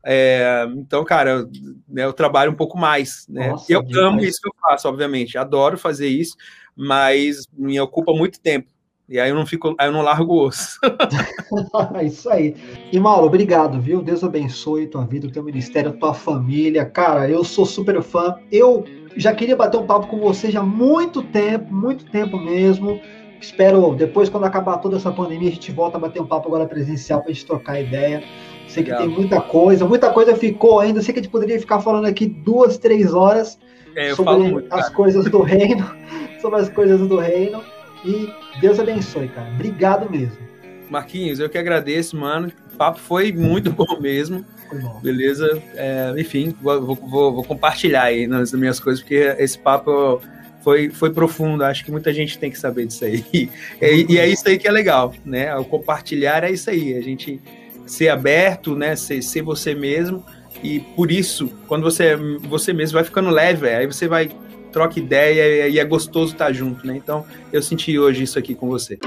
É, então, cara, né, eu trabalho um pouco mais, né? Nossa, eu amo isso que eu faço, obviamente, adoro fazer isso, mas me ocupa muito tempo. E aí eu não fico, aí eu não largo o osso. isso aí. E Mauro, obrigado, viu? Deus abençoe tua vida, o teu ministério, a tua família. Cara, eu sou super fã. Eu já queria bater um papo com você já há muito tempo, muito tempo mesmo. Espero depois, quando acabar toda essa pandemia, a gente volta a bater um papo agora presencial para a gente trocar ideia. Sei que Legal. tem muita coisa, muita coisa ficou ainda. Sei que a gente poderia ficar falando aqui duas, três horas é, sobre muito, as coisas do reino, sobre as coisas do reino. E Deus abençoe, cara. Obrigado mesmo. Marquinhos, eu que agradeço, mano. O papo foi muito bom mesmo. Beleza? É, enfim, vou, vou, vou, compartilhar aí nas minhas coisas, porque esse papo foi, foi profundo. Acho que muita gente tem que saber disso aí. E, e é isso aí que é legal, né? O compartilhar é isso aí. A gente ser aberto, né? Ser, ser você mesmo. E por isso, quando você você mesmo vai ficando leve, aí você vai troca ideia e é gostoso estar junto, né? Então, eu senti hoje isso aqui com você.